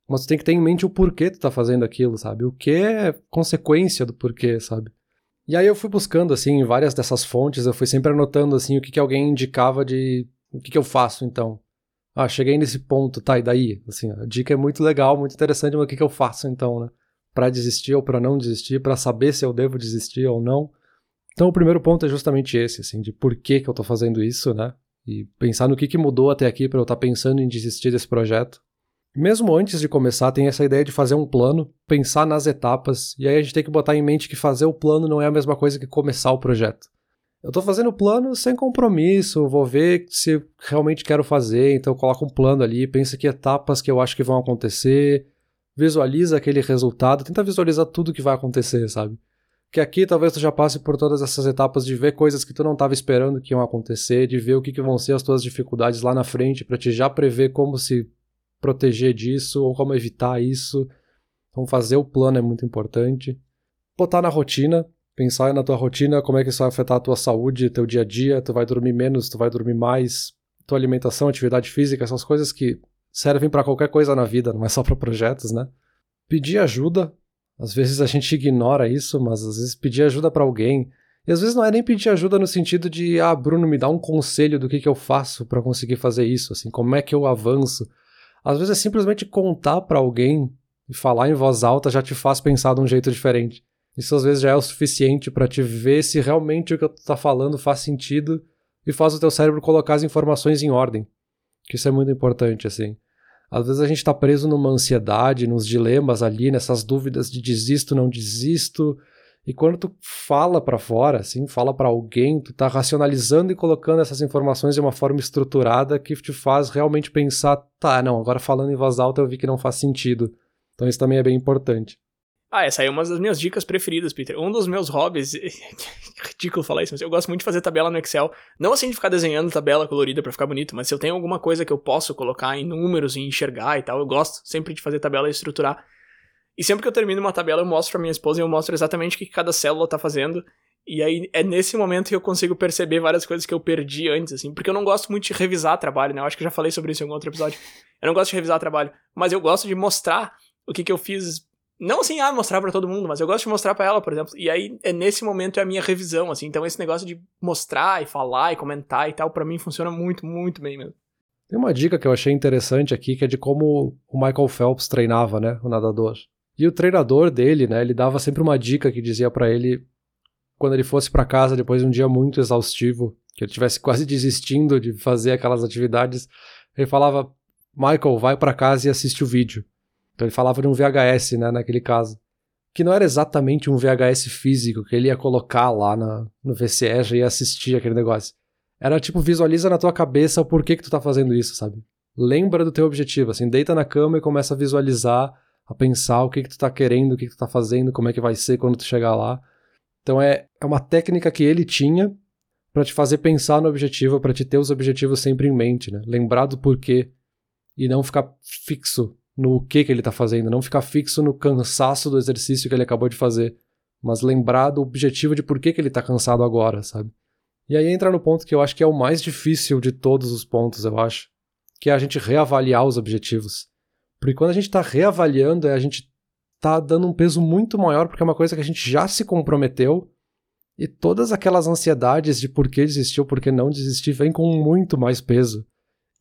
[SPEAKER 1] Mas tu tem que ter em mente o porquê tu tá fazendo aquilo, sabe? O que é consequência do porquê, sabe? E aí eu fui buscando, assim, em várias dessas fontes, eu fui sempre anotando, assim, o que, que alguém indicava de o que, que eu faço, então. Ah, cheguei nesse ponto, tá, e daí? Assim, a dica é muito legal, muito interessante, mas o que, que eu faço, então, né? Pra desistir ou pra não desistir, para saber se eu devo desistir ou não. Então o primeiro ponto é justamente esse, assim, de por que que eu tô fazendo isso, né? E pensar no que, que mudou até aqui para eu estar tá pensando em desistir desse projeto. Mesmo antes de começar, tem essa ideia de fazer um plano, pensar nas etapas, e aí a gente tem que botar em mente que fazer o plano não é a mesma coisa que começar o projeto. Eu estou fazendo o plano sem compromisso, vou ver se realmente quero fazer, então coloco um plano ali, pensa que etapas que eu acho que vão acontecer, visualiza aquele resultado, tenta visualizar tudo que vai acontecer, sabe? Que aqui talvez tu já passe por todas essas etapas de ver coisas que tu não estava esperando que iam acontecer, de ver o que, que vão ser as tuas dificuldades lá na frente, para te já prever como se proteger disso ou como evitar isso. Então, fazer o plano é muito importante. Botar na rotina, pensar na tua rotina, como é que isso vai afetar a tua saúde, teu dia a dia, tu vai dormir menos, tu vai dormir mais, tua alimentação, atividade física, essas coisas que servem para qualquer coisa na vida, não é só para projetos, né? Pedir ajuda, às vezes a gente ignora isso, mas às vezes pedir ajuda para alguém, e às vezes não é nem pedir ajuda no sentido de, ah, Bruno, me dá um conselho do que, que eu faço para conseguir fazer isso, assim, como é que eu avanço. Às vezes é simplesmente contar para alguém e falar em voz alta já te faz pensar de um jeito diferente. Isso às vezes já é o suficiente para te ver se realmente o que tu tá falando faz sentido e faz o teu cérebro colocar as informações em ordem. Que isso é muito importante, assim. Às vezes a gente está preso numa ansiedade, nos dilemas ali, nessas dúvidas de desisto, não desisto, e quando tu fala para fora, assim, fala para alguém, tu tá racionalizando e colocando essas informações de uma forma estruturada que te faz realmente pensar, tá, não, agora falando em voz alta eu vi que não faz sentido. Então isso também é bem importante.
[SPEAKER 2] Ah, essa aí é uma das minhas dicas preferidas, Peter. Um dos meus hobbies, é <laughs> ridículo falar isso, mas eu gosto muito de fazer tabela no Excel. Não assim de ficar desenhando tabela colorida para ficar bonito, mas se eu tenho alguma coisa que eu posso colocar em números e enxergar e tal, eu gosto sempre de fazer tabela e estruturar. E sempre que eu termino uma tabela, eu mostro pra minha esposa e eu mostro exatamente o que cada célula tá fazendo. E aí é nesse momento que eu consigo perceber várias coisas que eu perdi antes, assim. Porque eu não gosto muito de revisar trabalho, né? Eu acho que já falei sobre isso em algum outro episódio. Eu não gosto de revisar trabalho. Mas eu gosto de mostrar o que, que eu fiz. Não assim, ah, mostrar para todo mundo, mas eu gosto de mostrar para ela, por exemplo. E aí, é nesse momento é a minha revisão, assim. Então, esse negócio de mostrar e falar e comentar e tal, para mim funciona muito, muito bem mesmo.
[SPEAKER 1] Tem uma dica que eu achei interessante aqui, que é de como o Michael Phelps treinava, né? O nadador. E o treinador dele, né, ele dava sempre uma dica que dizia para ele quando ele fosse para casa depois de um dia muito exaustivo, que ele tivesse <laughs> quase desistindo de fazer aquelas atividades, ele falava: "Michael, vai para casa e assiste o vídeo". Então ele falava de um VHS, né, naquele caso, que não era exatamente um VHS físico que ele ia colocar lá na, no VCS e assistir aquele negócio. Era tipo visualiza na tua cabeça o porquê que tu tá fazendo isso, sabe? Lembra do teu objetivo, assim, deita na cama e começa a visualizar a pensar o que, que tu tá querendo, o que, que tu tá fazendo, como é que vai ser quando tu chegar lá. Então é, é uma técnica que ele tinha para te fazer pensar no objetivo, para te ter os objetivos sempre em mente, né? Lembrar do porquê e não ficar fixo no que que ele tá fazendo, não ficar fixo no cansaço do exercício que ele acabou de fazer, mas lembrar do objetivo de por que que ele tá cansado agora, sabe? E aí entra no ponto que eu acho que é o mais difícil de todos os pontos, eu acho, que é a gente reavaliar os objetivos. Porque quando a gente está reavaliando, a gente está dando um peso muito maior, porque é uma coisa que a gente já se comprometeu E todas aquelas ansiedades de por que desistir ou por que não desistir vêm com muito mais peso.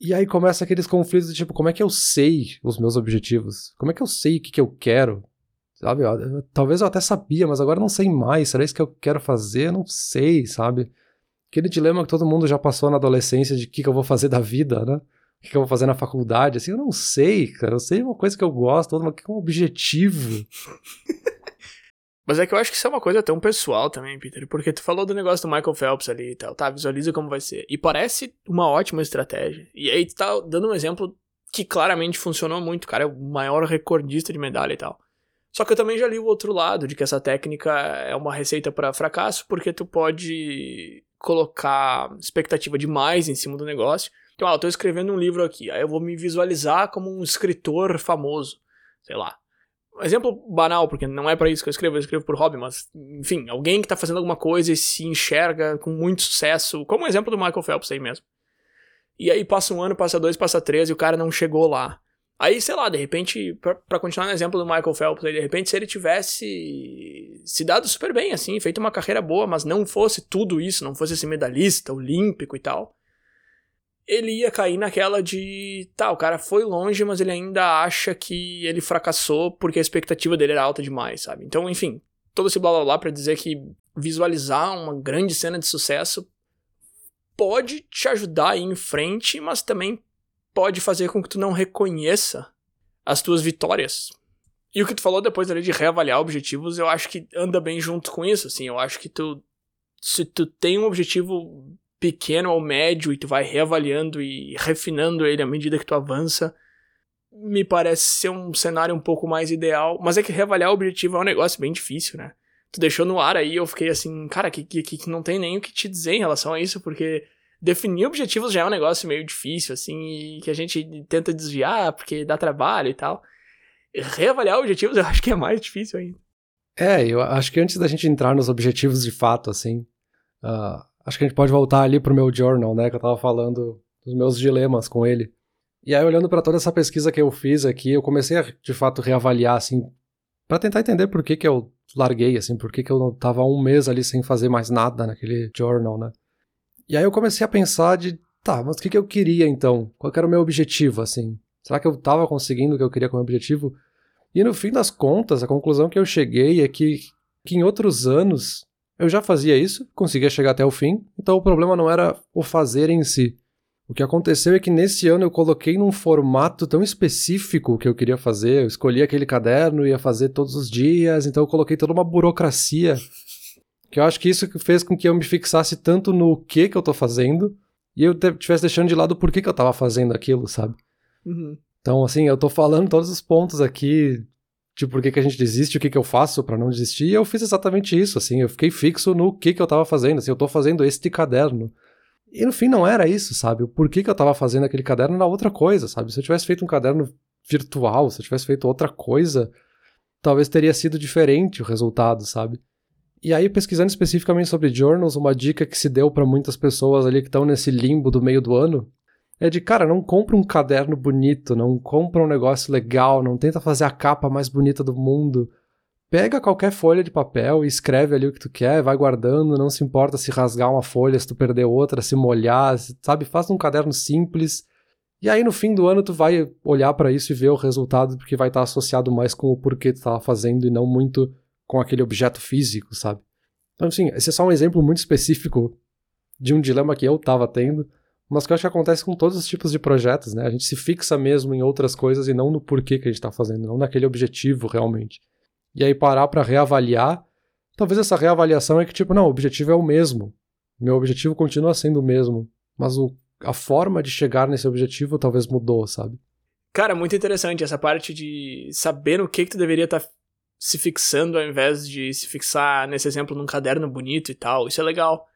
[SPEAKER 1] E aí começa aqueles conflitos de tipo, como é que eu sei os meus objetivos? Como é que eu sei o que, que eu quero? Sabe? Talvez eu até sabia, mas agora não sei mais. Será isso que eu quero fazer? Não sei, sabe? Aquele dilema que todo mundo já passou na adolescência de o que, que eu vou fazer da vida, né? O que, eu vou fazer na faculdade? Assim, eu não sei, cara. Eu sei uma coisa que eu gosto, outra, que é um objetivo. <laughs>
[SPEAKER 2] Mas é que eu acho que isso é uma coisa tão pessoal também, Peter. Porque tu falou do negócio do Michael Phelps ali e tal, tá? Visualiza como vai ser. E parece uma ótima estratégia. E aí tu tá dando um exemplo que claramente funcionou muito. Cara é o maior recordista de medalha e tal. Só que eu também já li o outro lado, de que essa técnica é uma receita para fracasso, porque tu pode colocar expectativa demais em cima do negócio. Então, ah, eu tô escrevendo um livro aqui, aí eu vou me visualizar como um escritor famoso. Sei lá, exemplo banal, porque não é para isso que eu escrevo, eu escrevo por hobby, mas, enfim, alguém que tá fazendo alguma coisa e se enxerga com muito sucesso, como o exemplo do Michael Phelps aí mesmo. E aí passa um ano, passa dois, passa três e o cara não chegou lá. Aí, sei lá, de repente, para continuar no exemplo do Michael Phelps, aí, de repente, se ele tivesse se dado super bem, assim, feito uma carreira boa, mas não fosse tudo isso, não fosse esse medalhista olímpico e tal, ele ia cair naquela de. Tá, o cara foi longe, mas ele ainda acha que ele fracassou porque a expectativa dele era alta demais, sabe? Então, enfim, todo esse blá blá blá pra dizer que visualizar uma grande cena de sucesso pode te ajudar a ir em frente, mas também pode fazer com que tu não reconheça as tuas vitórias. E o que tu falou depois ali de reavaliar objetivos, eu acho que anda bem junto com isso, assim, eu acho que tu se tu tem um objetivo pequeno ao médio e tu vai reavaliando e refinando ele à medida que tu avança, me parece ser um cenário um pouco mais ideal. Mas é que reavaliar o objetivo é um negócio bem difícil, né? Tu deixou no ar aí, eu fiquei assim, cara, que, que, que não tem nem o que te dizer em relação a isso, porque definir objetivos já é um negócio meio difícil, assim, e que a gente tenta desviar porque dá trabalho e tal. Reavaliar objetivos <laughs> eu acho que é mais difícil ainda.
[SPEAKER 1] É, eu acho que antes da gente entrar nos objetivos de fato, assim, uh, Acho que a gente pode voltar ali pro meu journal, né? Que eu tava falando dos meus dilemas com ele. E aí, olhando para toda essa pesquisa que eu fiz aqui, eu comecei a, de fato, reavaliar, assim, para tentar entender por que que eu larguei, assim, por que que eu tava um mês ali sem fazer mais nada naquele journal, né? E aí eu comecei a pensar de, tá, mas o que que eu queria então? Qual era o meu objetivo, assim? Será que eu tava conseguindo o que eu queria como objetivo? E no fim das contas, a conclusão que eu cheguei é que, que em outros anos eu já fazia isso, conseguia chegar até o fim, então o problema não era o fazer em si. O que aconteceu é que nesse ano eu coloquei num formato tão específico que eu queria fazer. Eu escolhi aquele caderno, ia fazer todos os dias, então eu coloquei toda uma burocracia. Que eu acho que isso fez com que eu me fixasse tanto no que que eu tô fazendo e eu estivesse deixando de lado o porquê que eu tava fazendo aquilo, sabe?
[SPEAKER 2] Uhum.
[SPEAKER 1] Então, assim, eu tô falando todos os pontos aqui de por que, que a gente desiste, o que, que eu faço para não desistir, e eu fiz exatamente isso, assim, eu fiquei fixo no que, que eu tava fazendo, assim, eu tô fazendo este caderno. E no fim não era isso, sabe? O porquê que eu tava fazendo aquele caderno era outra coisa, sabe? Se eu tivesse feito um caderno virtual, se eu tivesse feito outra coisa, talvez teria sido diferente o resultado, sabe? E aí, pesquisando especificamente sobre journals, uma dica que se deu para muitas pessoas ali que estão nesse limbo do meio do ano é de, cara, não compra um caderno bonito, não compra um negócio legal, não tenta fazer a capa mais bonita do mundo. Pega qualquer folha de papel e escreve ali o que tu quer, vai guardando, não se importa se rasgar uma folha, se tu perder outra, se molhar, sabe? Faz um caderno simples. E aí no fim do ano tu vai olhar para isso e ver o resultado, porque vai estar associado mais com o porquê tu estava fazendo e não muito com aquele objeto físico, sabe? Então, assim, esse é só um exemplo muito específico de um dilema que eu estava tendo mas que eu acho que acontece com todos os tipos de projetos, né? A gente se fixa mesmo em outras coisas e não no porquê que a gente está fazendo, não naquele objetivo realmente. E aí parar para reavaliar, talvez essa reavaliação é que tipo, não, o objetivo é o mesmo. Meu objetivo continua sendo o mesmo, mas o, a forma de chegar nesse objetivo talvez mudou, sabe?
[SPEAKER 2] Cara, muito interessante essa parte de saber no que que tu deveria estar tá se fixando ao invés de se fixar nesse exemplo num caderno bonito e tal. Isso é legal.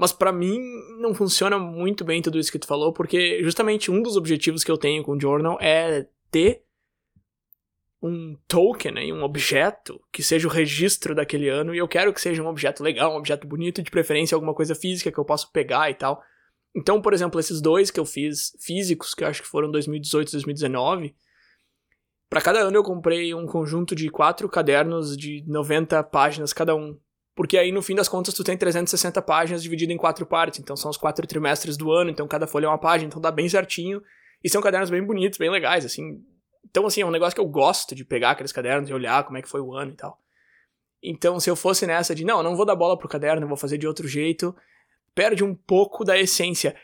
[SPEAKER 2] Mas para mim não funciona muito bem tudo isso que tu falou, porque justamente um dos objetivos que eu tenho com o Journal é ter um token, né, um objeto que seja o registro daquele ano, e eu quero que seja um objeto legal, um objeto bonito, de preferência alguma coisa física que eu possa pegar e tal. Então, por exemplo, esses dois que eu fiz físicos, que eu acho que foram 2018 e 2019, para cada ano eu comprei um conjunto de quatro cadernos de 90 páginas cada um porque aí no fim das contas tu tem 360 páginas dividido em quatro partes, então são os quatro trimestres do ano, então cada folha é uma página, então dá bem certinho, e são cadernos bem bonitos, bem legais, assim. Então, assim, é um negócio que eu gosto de pegar aqueles cadernos e olhar como é que foi o ano e tal. Então, se eu fosse nessa de, não, não vou dar bola pro caderno, vou fazer de outro jeito, perde um pouco da essência.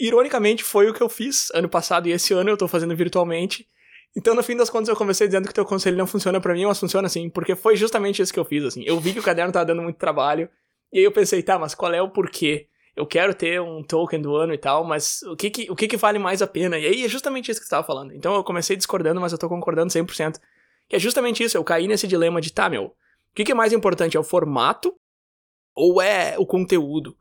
[SPEAKER 2] Ironicamente, foi o que eu fiz ano passado e esse ano eu tô fazendo virtualmente. Então, no fim das contas, eu comecei dizendo que teu conselho não funciona para mim, mas funciona assim, porque foi justamente isso que eu fiz, assim. Eu vi que o caderno tava dando muito trabalho, e aí eu pensei, tá, mas qual é o porquê? Eu quero ter um token do ano e tal, mas o que que, o que, que vale mais a pena? E aí é justamente isso que você tava falando. Então eu comecei discordando, mas eu tô concordando 100%. Que é justamente isso, eu caí nesse dilema de, tá, meu, o que, que é mais importante? É o formato ou é o conteúdo?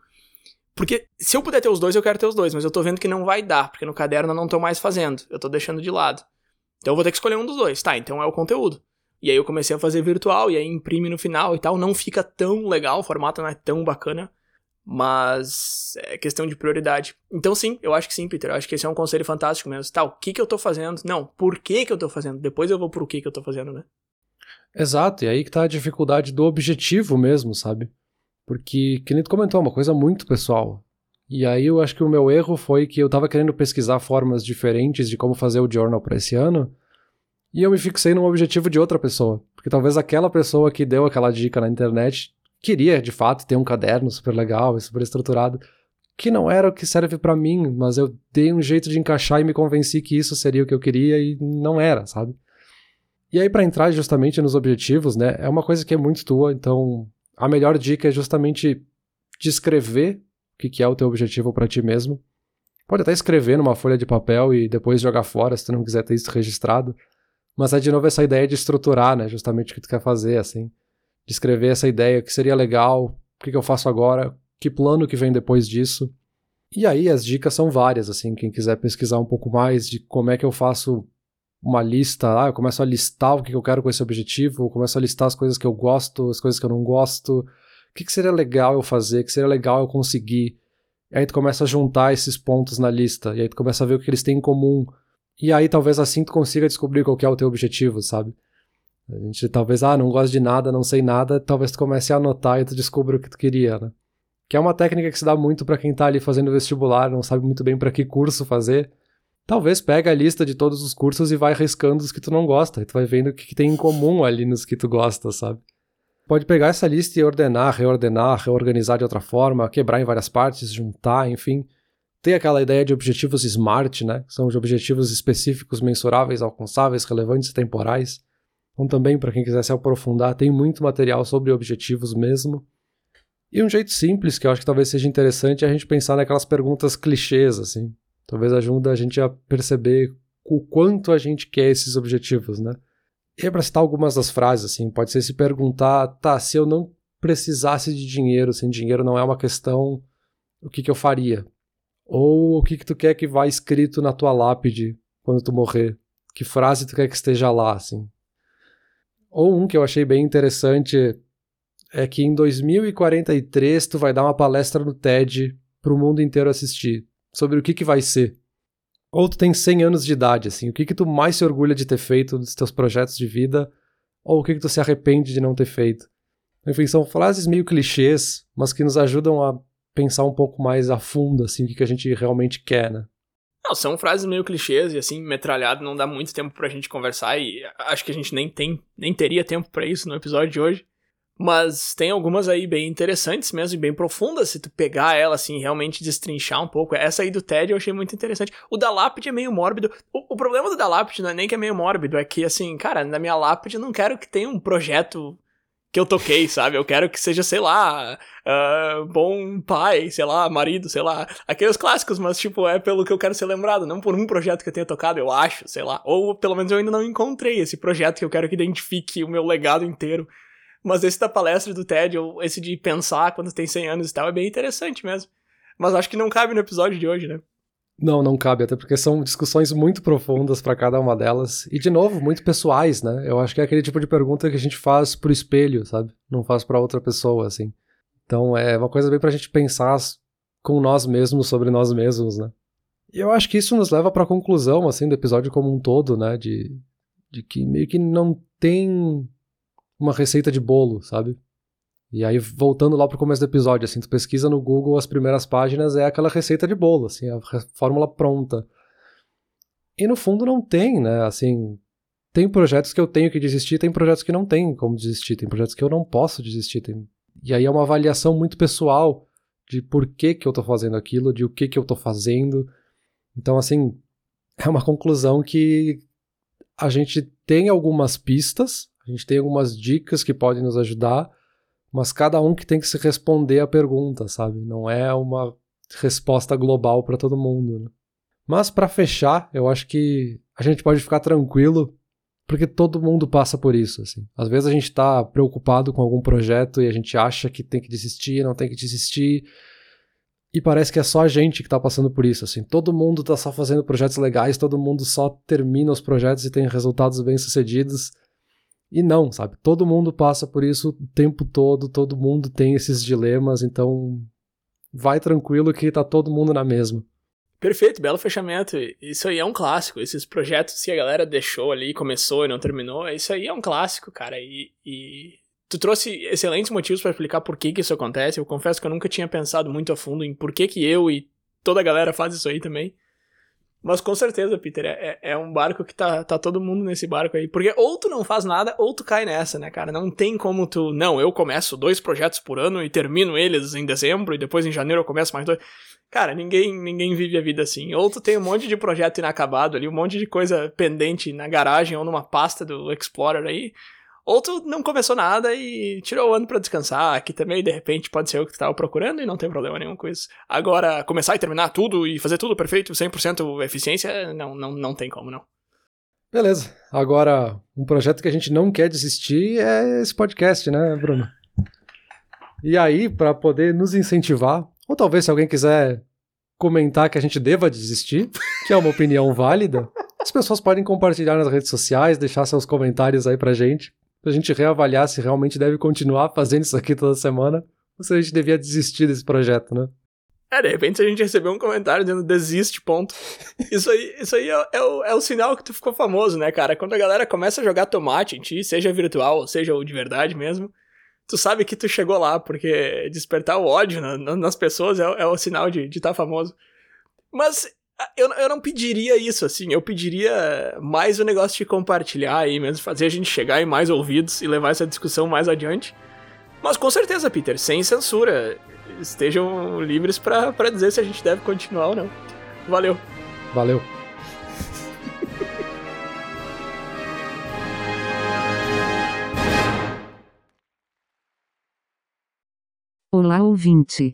[SPEAKER 2] Porque se eu puder ter os dois, eu quero ter os dois, mas eu tô vendo que não vai dar, porque no caderno eu não tô mais fazendo, eu tô deixando de lado. Então eu vou ter que escolher um dos dois. Tá, então é o conteúdo. E aí eu comecei a fazer virtual, e aí imprime no final e tal. Não fica tão legal, o formato não é tão bacana. Mas é questão de prioridade. Então sim, eu acho que sim, Peter. Eu acho que esse é um conselho fantástico mesmo. Tá, o que que eu tô fazendo? Não, por que que eu tô fazendo? Depois eu vou pro que que eu tô fazendo, né?
[SPEAKER 1] Exato, e aí que tá a dificuldade do objetivo mesmo, sabe? Porque, que nem tu comentou, é uma coisa muito pessoal. E aí eu acho que o meu erro foi que eu tava querendo pesquisar formas diferentes de como fazer o journal para esse ano, e eu me fixei num objetivo de outra pessoa. Porque talvez aquela pessoa que deu aquela dica na internet queria, de fato, ter um caderno super legal e super estruturado, que não era o que serve para mim, mas eu dei um jeito de encaixar e me convenci que isso seria o que eu queria e não era, sabe? E aí para entrar justamente nos objetivos, né, é uma coisa que é muito tua, então a melhor dica é justamente descrever que, que é o teu objetivo para ti mesmo. Pode até escrever numa folha de papel e depois jogar fora se tu não quiser ter isso registrado. Mas é de novo essa ideia de estruturar, né? Justamente o que tu quer fazer, assim. De escrever essa ideia, o que seria legal, o que, que eu faço agora, que plano que vem depois disso. E aí as dicas são várias, assim, quem quiser pesquisar um pouco mais de como é que eu faço uma lista, ah, eu começo a listar o que eu quero com esse objetivo, começo a listar as coisas que eu gosto, as coisas que eu não gosto, o que, que seria legal eu fazer, o que seria legal eu conseguir. E aí tu começa a juntar esses pontos na lista, e aí tu começa a ver o que eles têm em comum. E aí talvez assim tu consiga descobrir qual é o teu objetivo, sabe? A gente talvez, ah, não gosto de nada, não sei nada, talvez tu comece a anotar e tu descubra o que tu queria, né? Que é uma técnica que se dá muito para quem tá ali fazendo vestibular, não sabe muito bem para que curso fazer. Talvez pega a lista de todos os cursos e vai riscando os que tu não gosta, e tu vai vendo o que, que tem em comum ali nos que tu gosta, sabe? Pode pegar essa lista e ordenar, reordenar, reorganizar de outra forma, quebrar em várias partes, juntar, enfim. Tem aquela ideia de objetivos SMART, né? São os objetivos específicos, mensuráveis, alcançáveis, relevantes e temporais. Então também, para quem quiser se aprofundar, tem muito material sobre objetivos mesmo. E um jeito simples, que eu acho que talvez seja interessante, é a gente pensar naquelas perguntas clichês, assim. Talvez ajude a gente a perceber o quanto a gente quer esses objetivos, né? E para citar algumas das frases, assim, pode ser se perguntar, tá, se eu não precisasse de dinheiro, sem dinheiro não é uma questão, o que, que eu faria? Ou o que, que tu quer que vá escrito na tua lápide quando tu morrer? Que frase tu quer que esteja lá, assim? Ou um que eu achei bem interessante é que em 2043 tu vai dar uma palestra no TED para o mundo inteiro assistir sobre o que, que vai ser. Ou tu tem 100 anos de idade, assim, o que que tu mais se orgulha de ter feito dos teus projetos de vida, ou o que que tu se arrepende de não ter feito. Enfim, são frases meio clichês, mas que nos ajudam a pensar um pouco mais a fundo, assim, o que que a gente realmente quer, né?
[SPEAKER 2] Não, são frases meio clichês e assim, metralhado, não dá muito tempo pra gente conversar e acho que a gente nem tem, nem teria tempo para isso no episódio de hoje. Mas tem algumas aí bem interessantes mesmo e bem profundas, se tu pegar ela, assim, realmente destrinchar um pouco. Essa aí do TED eu achei muito interessante. O da lápide é meio mórbido. O, o problema do da lápide não é nem que é meio mórbido, é que, assim, cara, na minha lápide eu não quero que tenha um projeto que eu toquei, <laughs> sabe? Eu quero que seja, sei lá, uh, bom pai, sei lá, marido, sei lá. Aqueles clássicos, mas, tipo, é pelo que eu quero ser lembrado, não por um projeto que eu tenha tocado, eu acho, sei lá. Ou pelo menos eu ainda não encontrei esse projeto que eu quero que identifique o meu legado inteiro. Mas esse da palestra do TED, ou esse de pensar quando tem 100 anos e tal, é bem interessante mesmo. Mas acho que não cabe no episódio de hoje, né?
[SPEAKER 1] Não, não cabe, até porque são discussões muito profundas para cada uma delas. E, de novo, muito pessoais, né? Eu acho que é aquele tipo de pergunta que a gente faz pro espelho, sabe? Não faz para outra pessoa, assim. Então, é uma coisa bem pra gente pensar com nós mesmos sobre nós mesmos, né? E eu acho que isso nos leva pra conclusão, assim, do episódio como um todo, né? De, de que meio que não tem uma receita de bolo, sabe? E aí, voltando lá pro começo do episódio, assim, tu pesquisa no Google as primeiras páginas, é aquela receita de bolo, assim, a fórmula pronta. E no fundo não tem, né? Assim, tem projetos que eu tenho que desistir, tem projetos que não tem como desistir, tem projetos que eu não posso desistir. Tem... E aí é uma avaliação muito pessoal de por que que eu tô fazendo aquilo, de o que que eu tô fazendo. Então, assim, é uma conclusão que a gente tem algumas pistas, a gente tem algumas dicas que podem nos ajudar, mas cada um que tem que se responder a pergunta, sabe? Não é uma resposta global para todo mundo. Né? Mas para fechar, eu acho que a gente pode ficar tranquilo, porque todo mundo passa por isso, assim. Às vezes a gente está preocupado com algum projeto e a gente acha que tem que desistir, não tem que desistir, e parece que é só a gente que tá passando por isso, assim. Todo mundo tá só fazendo projetos legais, todo mundo só termina os projetos e tem resultados bem-sucedidos. E não, sabe? Todo mundo passa por isso o tempo todo, todo mundo tem esses dilemas, então vai tranquilo que tá todo mundo na mesma.
[SPEAKER 2] Perfeito, belo fechamento. Isso aí é um clássico. Esses projetos que a galera deixou ali, começou e não terminou, isso aí é um clássico, cara. E, e Tu trouxe excelentes motivos para explicar por que, que isso acontece. Eu confesso que eu nunca tinha pensado muito a fundo em por que, que eu e toda a galera faz isso aí também. Mas com certeza, Peter, é, é um barco que tá, tá todo mundo nesse barco aí. Porque ou tu não faz nada, ou tu cai nessa, né, cara? Não tem como tu. Não, eu começo dois projetos por ano e termino eles em dezembro, e depois em janeiro eu começo mais dois. Cara, ninguém, ninguém vive a vida assim. Ou tu tem um monte de projeto inacabado ali, um monte de coisa pendente na garagem ou numa pasta do Explorer aí. Ou tu não começou nada e tirou o ano para descansar, que também de repente pode ser o que tu tava procurando e não tem problema nenhum com isso. Agora, começar e terminar tudo e fazer tudo perfeito, 100% eficiência, não, não, não tem como não.
[SPEAKER 1] Beleza. Agora, um projeto que a gente não quer desistir é esse podcast, né, Bruno? E aí, para poder nos incentivar, ou talvez se alguém quiser comentar que a gente deva desistir, <laughs> que é uma opinião válida, as pessoas podem compartilhar nas redes sociais, deixar seus comentários aí pra gente pra gente reavaliar se realmente deve continuar fazendo isso aqui toda semana ou se a gente devia desistir desse projeto, né?
[SPEAKER 2] É, de repente a gente recebeu um comentário dizendo desiste, ponto. <laughs> Isso aí, isso aí é, é, o, é o sinal que tu ficou famoso, né, cara? Quando a galera começa a jogar tomate em ti, seja virtual, seja o de verdade mesmo, tu sabe que tu chegou lá, porque despertar o ódio na, na, nas pessoas é, é, o sinal de estar tá famoso. Mas eu, eu não pediria isso, assim. Eu pediria mais o negócio de compartilhar aí mesmo, fazer a gente chegar em mais ouvidos e levar essa discussão mais adiante. Mas com certeza, Peter, sem censura. Estejam livres para dizer se a gente deve continuar ou não. Valeu.
[SPEAKER 1] Valeu.
[SPEAKER 3] Olá, ouvinte.